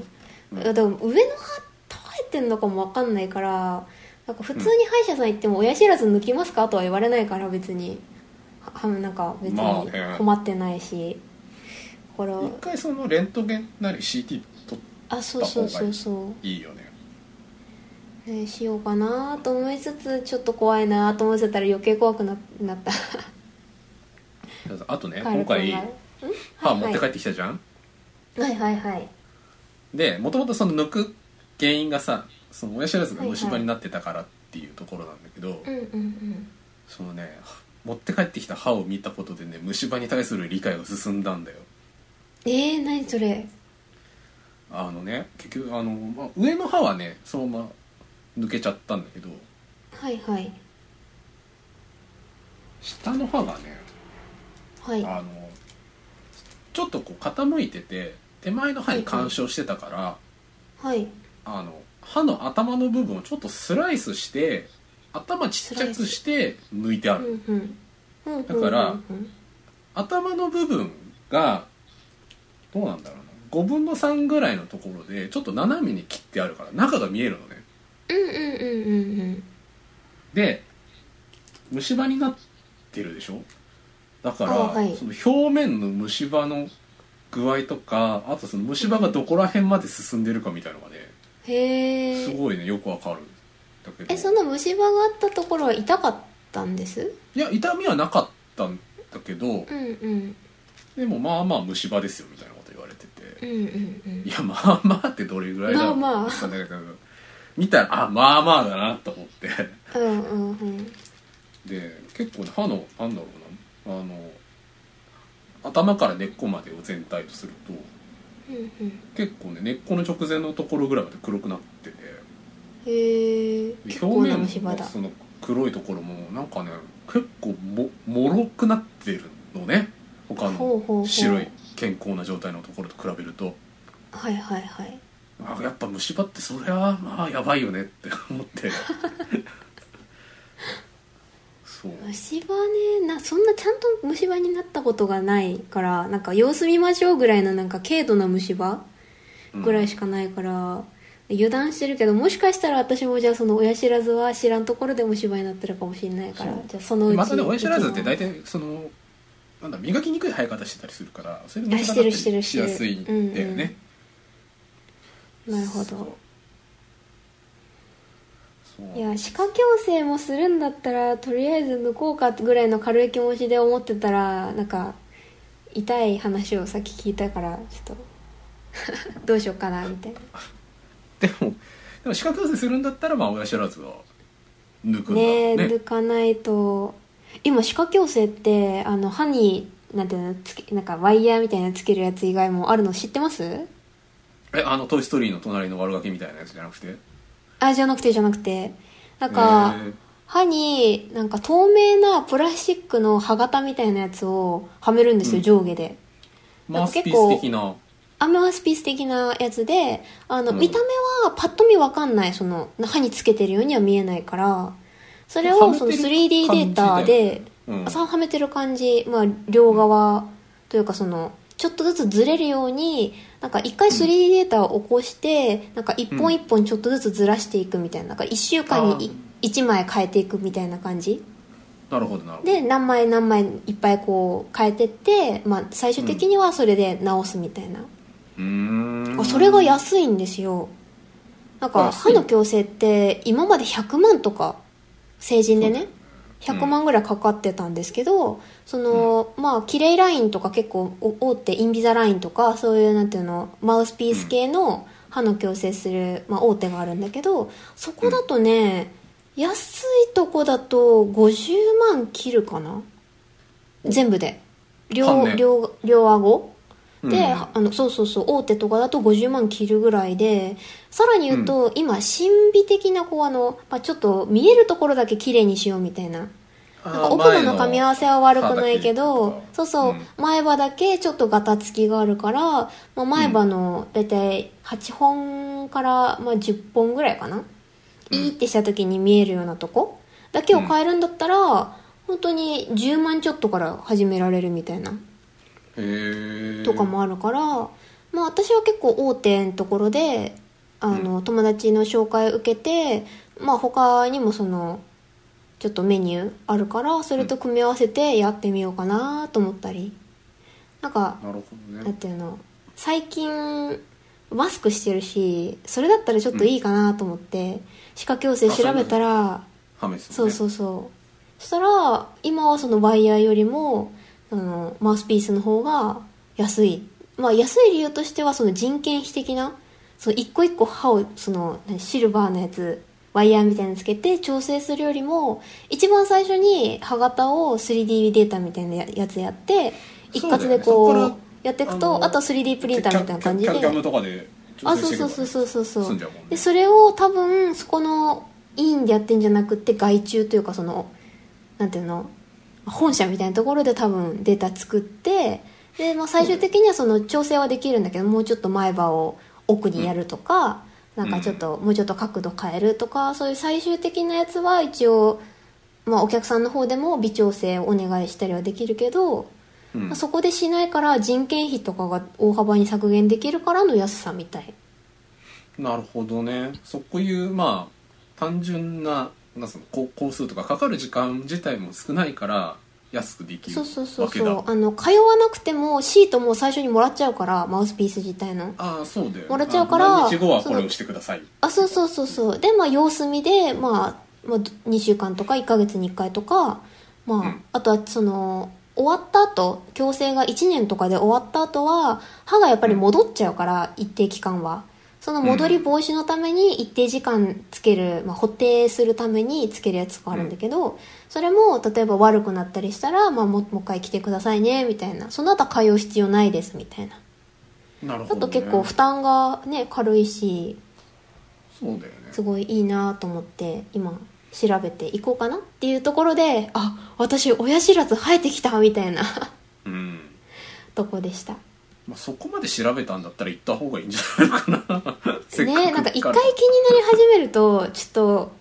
うん。だから上の歯耐えてんのかも分かんないからなんか普通に歯医者さん行っても親知らず抜きますかとは言われないから別に。はなんか別にまあね。困ってないし、だから一回そのレントゲンなり CT 取っあそうそうそうそう。いいよね。ね、しようかなと思いつつちょっと怖いなと思ってたら余計怖くななった。あとね今回が歯持って帰ってきたじゃん、はいはいはいでもともとその抜く原因がさその親知らずが虫歯になってたからっていうところなんだけど、うんうんうん。そのね持って帰ってきた歯を見たことでね虫歯に対する理解が進んだんだよ。えー、何それ？あのね結局あの、まあ、上の歯はねそのまま抜けちゃったんだけどはいはい。下の歯がねはい。あのちょっとこう傾いてて手前の歯に干渉してたから、はい。あの歯の頭の部分をちょっとスライスして頭ちっちゃくして抜いてあうる、んうん。うんだからうんうん。頭の部分がどうなんだろうな。5分の3ぐらいのところでちょっと斜めに切ってあるから中が見えるのね。うんうんうんうんうん。で虫歯になってるでしょ？だから、あはい。その表面の虫歯の具合とかあとその虫歯がどこら辺まで進んでるかみたいなのがねへえすごいねよくわかる。んだけど。えその虫歯があったところは痛かったんです？いや痛みはなかったんだけどうんうん。でもまあまあ虫歯ですよみたいなこと言われてて。うんうんうん。いやまあまあってどれぐらいだろう？まあまあ。わかんないけど見たらあまあまあだなと思って。うんうんうん。で結構ね歯のなんだろうな。あの頭から根っこまでを全体とすると結構ね根っこの直前のところぐらいまで黒くなっててへえ表面のその黒いところもなんかね結構ももろくなってるのね。他の白い健康な状態のところと比べると。はいはいはい。あやっぱ虫歯ってそりゃまあやばいよねって思って虫歯ねなそんなちゃんと虫歯になったことがないからなんか様子見ましょうぐらいのなんか軽度な虫歯ぐらいしかないから、油断してるけどもしかしたら私もじゃあその親知らずは知らんところで虫歯になってるかもしれないからじゃあそのうちまたね親知らずって大体体そのなんだ磨きにくい生え方してたりするからそれであしてるしてるしやすいんだよね、なるほそうど。そういや歯科矯正もするんだったらとりあえず抜こうかぐらいの軽い気持ちで思ってたらなんか痛い話をさっき聞いたからちょっと <laughs> どうしようかなみたいな。でもでも歯科矯正するんだったらまあ親知らずは抜くんだろね。ね抜かないと。今歯科矯正ってあの歯になんていうのつけなんかワイヤーみたいなのつけるやつ以外もあるの知ってます？えあの「トイ・ストーリー」の隣の悪ガキみたいなやつじゃなくて？あじゃなくてじゃなくて。なんか、えー。歯になんか透明なプラスチックの歯型みたいなやつをはめるんですよ、うん。上下で。マウスピース的な。アメマスピース的なやつであの、うん。見た目はパッと見わかんないその歯につけてるようには見えないからそれはめてるをその 3D データ感じだよで。うん。朝はめてる感じ、まあ、両側というかそのちょっとずつずれるようになんか一回 3D データを起こして、なんか一本一本ちょっとずつずらしていくみたいななんか1週間に1枚変えていくみたいな感じ。なるほどなるほど。で何枚何枚いっぱいこう変えてって、まあ、最終的にはそれで直すみたいな、うーん。あそれが安いんですよ。なんか歯の矯正って今まで100万とか成人でねそう100万ぐらいかかってたんですけど、そのまあキレイラインとか結構お大手インビザラインとかそういうなんていうのマウスピース系の歯の矯正する、まあ、大手があるんだけどそこだとね、安いとこだと50万切るかな？全部で。両,、両両顎？で、うん。あのそうそうそう大手とかだと50万切るぐらいでさらに言うと、今神秘的なこうあの、まあ、ちょっと見えるところだけ綺麗にしようみたいな。なんか奥歯の噛み合わせは悪くないけどそうそう、前歯だけちょっとガタつきがあるから、まあ、前歯の大体8本から、まあ、10本ぐらいかな、うん。いいってした時に見えるようなとこ。だけを変えるんだったら、本当に10万ちょっとから始められるみたいな。とかもあるから、まあ私は結構大手のところであの、友達の紹介を受けてまあ他にもそのちょっとメニューあるからそれと組み合わせてやってみようかなと思ったり。なんかなるほどなんねていうの最近マスクしてるしそれだったらちょっといいかなと思って、歯科矯正調べたらハメス、ね、そうそうそう。そしたら今はそのワイヤーよりもそのマウスピースの方が安い。まあ安い理由としてはその人件費的なその一個一個歯をその何シルバーのやつワイヤーみたいにつけて調整するよりも一番最初に歯型を 3D データみたいなややつやって一括でこうやっていくあとのあとは 3D プリンターみたいな感じで。あそうそうそうそうそうそうでそれを多分そこの委員でやってんじゃなくて外注というかそのなんていうの本社みたいなところで多分データ作ってで、まあ、最終的にはその調整はできるんだけどもうちょっと前歯を奥にやるとか、なんかちょっと、もうちょっと角度変えるとかそういう最終的なやつは一応、まあ、お客さんの方でも微調整をお願いしたりはできるけど、うん。まあそこでしないから人件費とかが大幅に削減できるからの安さみたい。なるほどね。そういうまあ単純ななんすのこ工数とかかかる時間自体も少ないから安くできるそうそうそうそう。あの通わなくてもシートも最初にもらっちゃうからマウスピース自体の。ああそうだよね。もらっちゃうから日後はこれをしてください。あそうそうそうそう。でまあ様子見で、まあ、まあ2週間とか1ヶ月に1回とかまあ、うん。あとはその終わった後矯正が1年とかで終わった後は歯がやっぱり戻っちゃうから一定期間は。その戻り防止のために一定時間つける、まあ、補定するためにつけるやつがあるんだけど、それも例えば悪くなったりしたら、まあ、ももう一回来てくださいねみたいな。その後は通う必要ないですみたいな。だなるほど、ね、と結構負担がね軽いしそうだよね。すごいいいなと思って今調べていこうかな。っていうところであ私親知らず生えてきたみたいな。うん、とこでした。まあ、そこまで調べたんだったら行った方がいいんじゃないのかな。ねなんか一回気になり始めるとちょっと、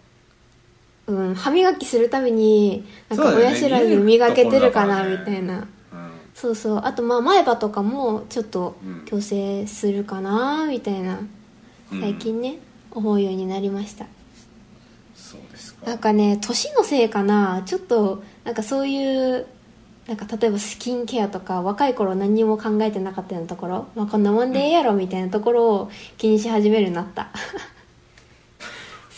うん、歯磨きするたびになんか親知らず磨けてるかなみたいな。うん。そうそう。あとまあ前歯とかもちょっとうん。矯正するかなみたいな。うん。最近ね思うようになりました。そうですか。なんかね年のせいかな。ちょっとなんかそういうなんか例えばスキンケアとか若い頃何にも考えてなかったようなところ、まあ、こんなもんでええやろみたいなところを気にし始めるようになった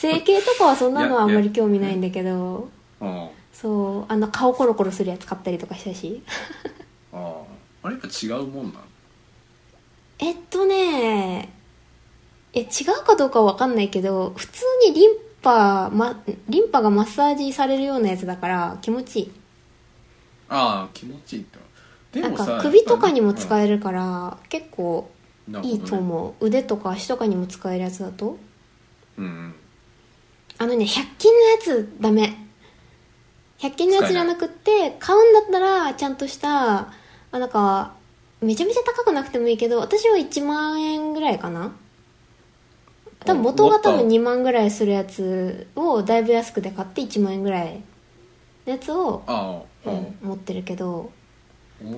整形とかはそんなのはあんまり興味ないんだけど。うん。そうあの顔コロコロするやつ買ったりとかしたし。あああれやっぱ違うもんなの？えっとねえ違うかどうかは分かんないけど普通にリンパ、ま、リンパがマッサージされるようなやつだから気持ちいい。ああ気持ちいいって。でなんか首とかにもえ使えるから結構いいと思う。腕とか足とかにも使えるやつだと。うんうんあのね100均のやつダメ。100均のやつじゃなくって買うんだったらちゃんとしたあなんかめちゃめちゃ高くなくてもいいけど私は1万円ぐらいかな。多分元が多分2万ぐらいするやつをだいぶ安くで買って1万円ぐらいのやつを、うあん持ってるけど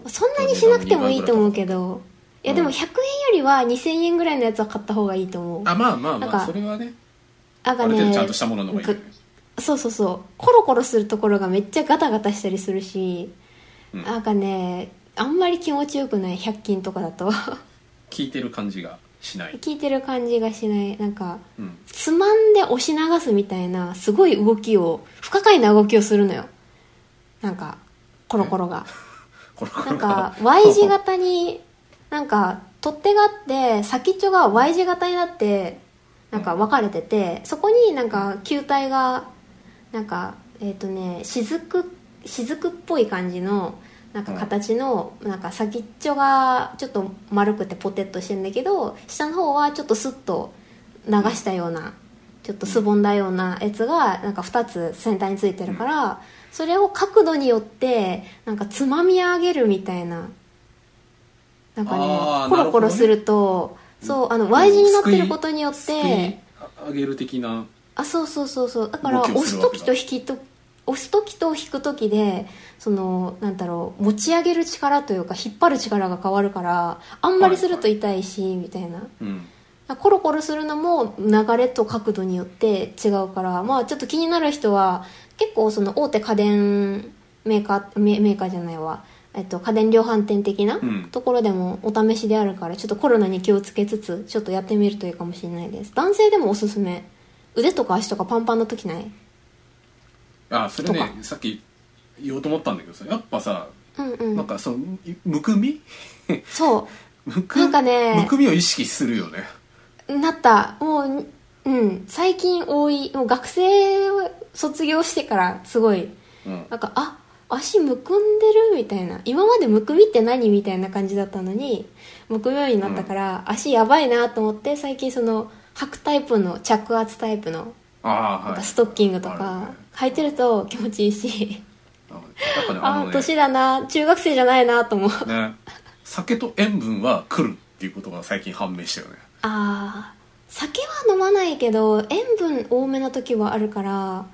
あそんなにしなくてもいいと思うけど。いやでも100円よりは2000円ぐらいのやつは買った方がいいと思う。あまあまあまあそれはねあがねちゃんとしたものの方がいいそうそうそう。コロコロするところがめっちゃガタガタしたりするし、うん。なんかねあんまり気持ちよくない。100均とかだと。聞いてる感じがしない。聞いてる感じがしない。なんかうん。つまんで押し流すみたいなすごい動きを不可解な動きをするのよ。なんか <laughs> コロコロが。なんか Y 字型になんか取っ手があって先っちょが Y 字型になってなんか分かれててそこになんか球体がなんかえっ、とね雫雫っぽい感じのなんか形のなんか先っちょがちょっと丸くてポテッとしてんだけど下の方はちょっとスッと流したようなちょっとすぼんだようなやつがなんか2つ先端についてるからそれを角度によってなんかつまみ上げるみたいななんかねコロコロするとそうあの Y 字になってることによって上げる的なあそうそうそうそう。だから押す時と引きと押す時と引く時でそのなんだろう持ち上げる力というか引っ張る力が変わるからあんまりすると痛いし、みたいな。うん。コロコロするのも流れと角度によって違うからまあちょっと気になる人は結構その大手家電メーカーメメーカーじゃないわえっと、家電量販店的なうん。ところでもお試しであるからちょっとコロナに気をつけつつちょっとやってみるといいかもしれないです。男性でもおすすめ。腕とか足とかパンパンの時ない？あそれねさっき言おうと思ったんだけどさやっぱさうんうん。なんかそのいむくみ？<laughs> そむくなんかねむくみを意識するよね。うなった。もううん。最近多い。もう学生を卒業してからすごいうん。なんかあ足むくんでるみたいな。今までむくみって何みたいな感じだったのにむくむようになったから、足やばいなと思って最近その履くタイプの着圧タイプのああはい。なんかストッキングとかね。履いてると気持ちいいし。ああ年だな。中学生じゃないなと思う。ね。酒と塩分は来るっていうことが最近判明したよね。ああ酒は飲まないけど塩分多めな時はあるから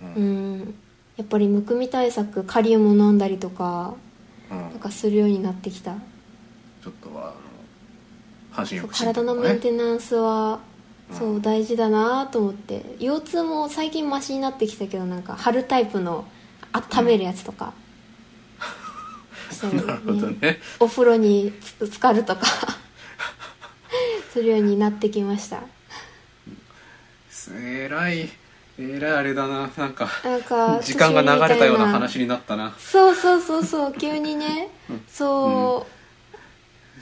ううんやっぱりむくみ対策カリウム飲んだりとかうん。なんかするようになってきた。ちょっとはあの阪神そうよく体のメンテナンスはそう大事だなと思って。腰痛も最近マシになってきたけどなんか貼るタイプの温めるやつとか、したりなるほどね。お風呂につ浸かるとか。<laughs> するようになってきました。<laughs> えらいえらいあれだな。なんかなんか時間が流れたような話になったな。そうそうそうそう急にねそ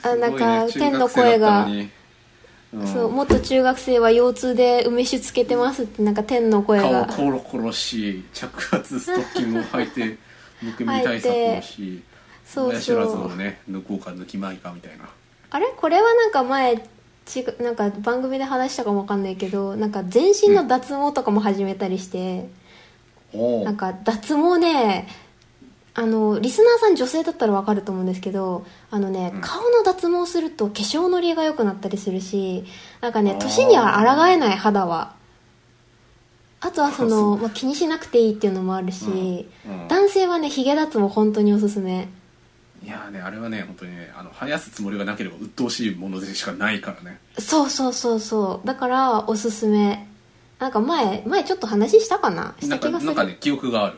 う、あなんかすごいね天の声が、うん。そう元中学生は腰痛で梅酒つけてますってなんか天の声が。顔コロコロし着圧ストッキングを履いてむくみ対策をしそう親知らずね抜こうか抜きまいかみたいな。あれ？これはなんか前ちなんか番組で話したかもわかんないけどなんか全身の脱毛とかも始めたりして、おおなんか脱毛ねあのリスナーさん女性だったらわかると思うんですけどあのね、うん。顔の脱毛すると化粧のりが良くなったりするしなんかね年には抗えない肌は。あとはその、まあ、気にしなくていいっていうのもあるし、うん。うん。男性はねヒゲ脱毛本当におすすめいやーねあれはね本当にねあの生やすつもりがなければ鬱陶しいものでしかないからね。そうそうそうそう。だからおすすめ。なんか前前ちょっと話したかな？した気がする。なんかね記憶がある。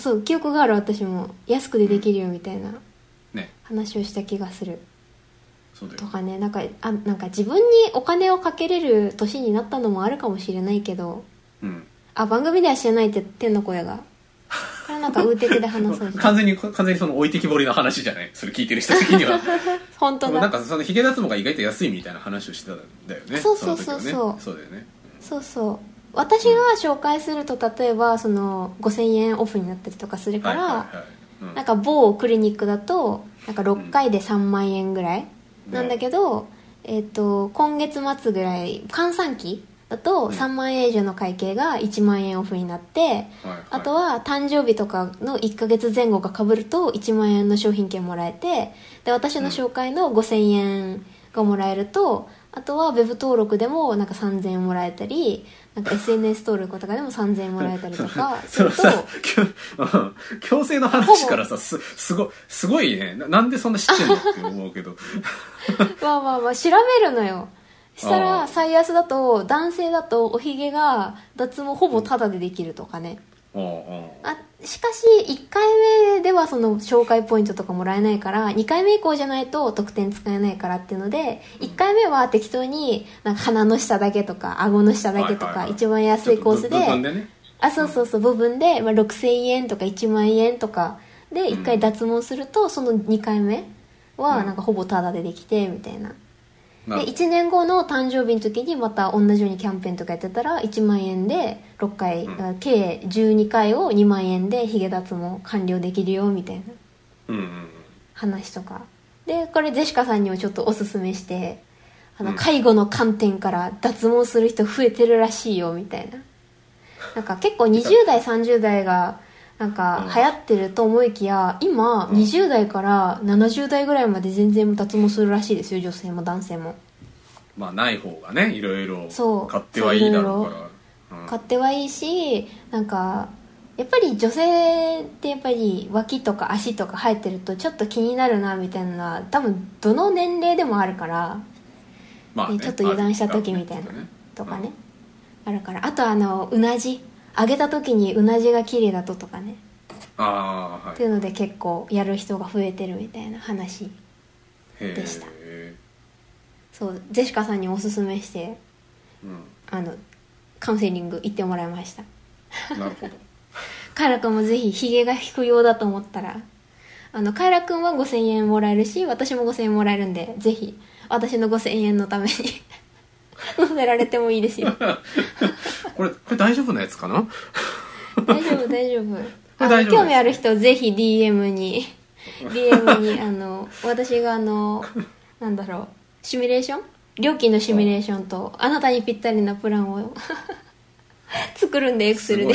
そう記憶がある私も。安くでできるよみたいな。ね。話をした気がする。そうだよ。とかね。なんかあなんか自分にお金をかけれる年になったのもあるかもしれないけど。うん。あ番組では知らないって天の声がこれなんかウーテクで話そう完全に完全にその置いてきぼりの話じゃない？それ聞いてる人的には。<laughs> 本当でもなんだかそのヒゲ脱毛が意外と安いみたいな話をしてたんだよねそうそうそうの時はねそう。そうだよね。そうそう。私が紹介すると例えばその5000円オフになったりとかするから、はいはいはいうん。なんか某クリニックだとなんか6回で3万円ぐらい、なんだけど、えっと今月末ぐらい換算期だとうん。3万円以上の会計が1万円オフになって、はいはい。あとは誕生日とかの1ヶ月前後が被ると1万円の商品券もらえてで私の紹介の5000円がもらえるとあとはウェブ登録でもなんか3000円もらえたりなんか SNS 登録とかでも3000円もらえたりとか <laughs> すると <laughs> 強制の話からさすすごすごいね。ななんでそんな知ってんのって思うけど。<laughs> まあまあまあ調べるのよしたあらあ最安だと男性だとおひげが脱毛ほぼタダでできるとかね。あしかし1回目ではその紹介ポイントとかもらえないから2回目以降じゃないと特典使えないからっていうので1回目は適当になんか鼻の下だけとか顎の下だけとか一番安いコースででね。あそうそうそう部分で、まあ、6000円とか1万円とかで1回脱毛するとその2回目はなんかほぼタダでできてみたいなでなるほど。1年後の誕生日の時にまた同じようにキャンペーンとかやってたら1万円で6回、うん。計12回を2万円でヒゲ脱毛完了できるよみたいな。話とか。でこれジェシカさんにもちょっとおすすめしてあのうん。介護の観点から脱毛する人増えてるらしいよみたいな。なんか結構20代30代がなんかうん。流行ってると思いきや今うん。20代から70代ぐらいまで全然脱毛するらしいですよ女性も男性も。まあない方がねいろいろそう。買ってはいいだろうから。うん。買ってはいいしなんかやっぱり女性ってやっぱり脇とか足とか生えてるとちょっと気になるなみたいなのは多分どの年齢でもあるからまあねねちょっと油断した時みたいなとかね、あるから。あとあのうなじ上げた時にうなじが綺麗だととかね。ああはい。っていうので結構やる人が増えてるみたいな話へでした。えそうジェシカさんにおすすめしてうん。あのカウンセリング行ってもらいました。なるほど。<laughs> カイラ君もぜひヒゲが引くようだと思ったらあのカイラ君は5000円もらえるし私も5000円もらえるんでぜひ私の5000円のために <laughs> 載せられてもいいですよ。<laughs> これこれ大丈夫なやつかな？大丈夫大丈夫。<laughs> 興味ある人ぜひ DM に DM にあの私があのなんだろうシミュレーション？料金のシミュレーションとあなたにぴったりなプランを作るんでエクセルで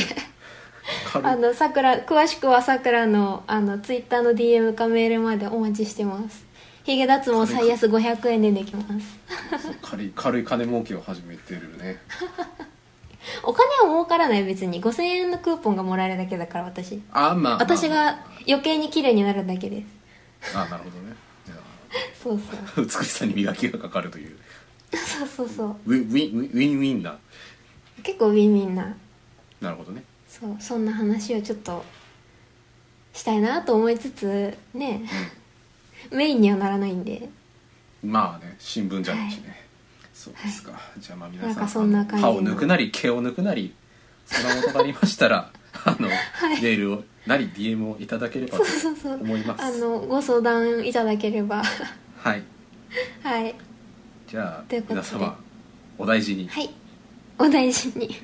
あのさくら詳しくはさくらのあのツイッターの DM かメールまでお待ちしてますヒゲ脱毛最安500円でできます。軽い軽い金儲けを始めてるね。<laughs> お金は儲からない別に。5000円のクーポンがもらえるだけだから私。あまあ、まあ、私が余計に綺麗になるだけです。あなるほどね。じゃそうあ美しさに磨きがかかるという。そうそうそう。そうウィンウィンウィンウィンウィンな。結構ウィンウィンな。なるほどね。そう。そんな話をちょっとしたいなと思いつつね、メインにはならないんで。まあね新聞じゃないしね、そうですか、じゃあまあ皆さんなん歯を抜くなり毛を抜くなりそんなことがありましたら <laughs> あの、い。メールをなり DM をいただければとそうそうそう。思います。あのご相談いただければ。はい。<laughs> はい。じゃあ皆様お大事に。はい。お大事に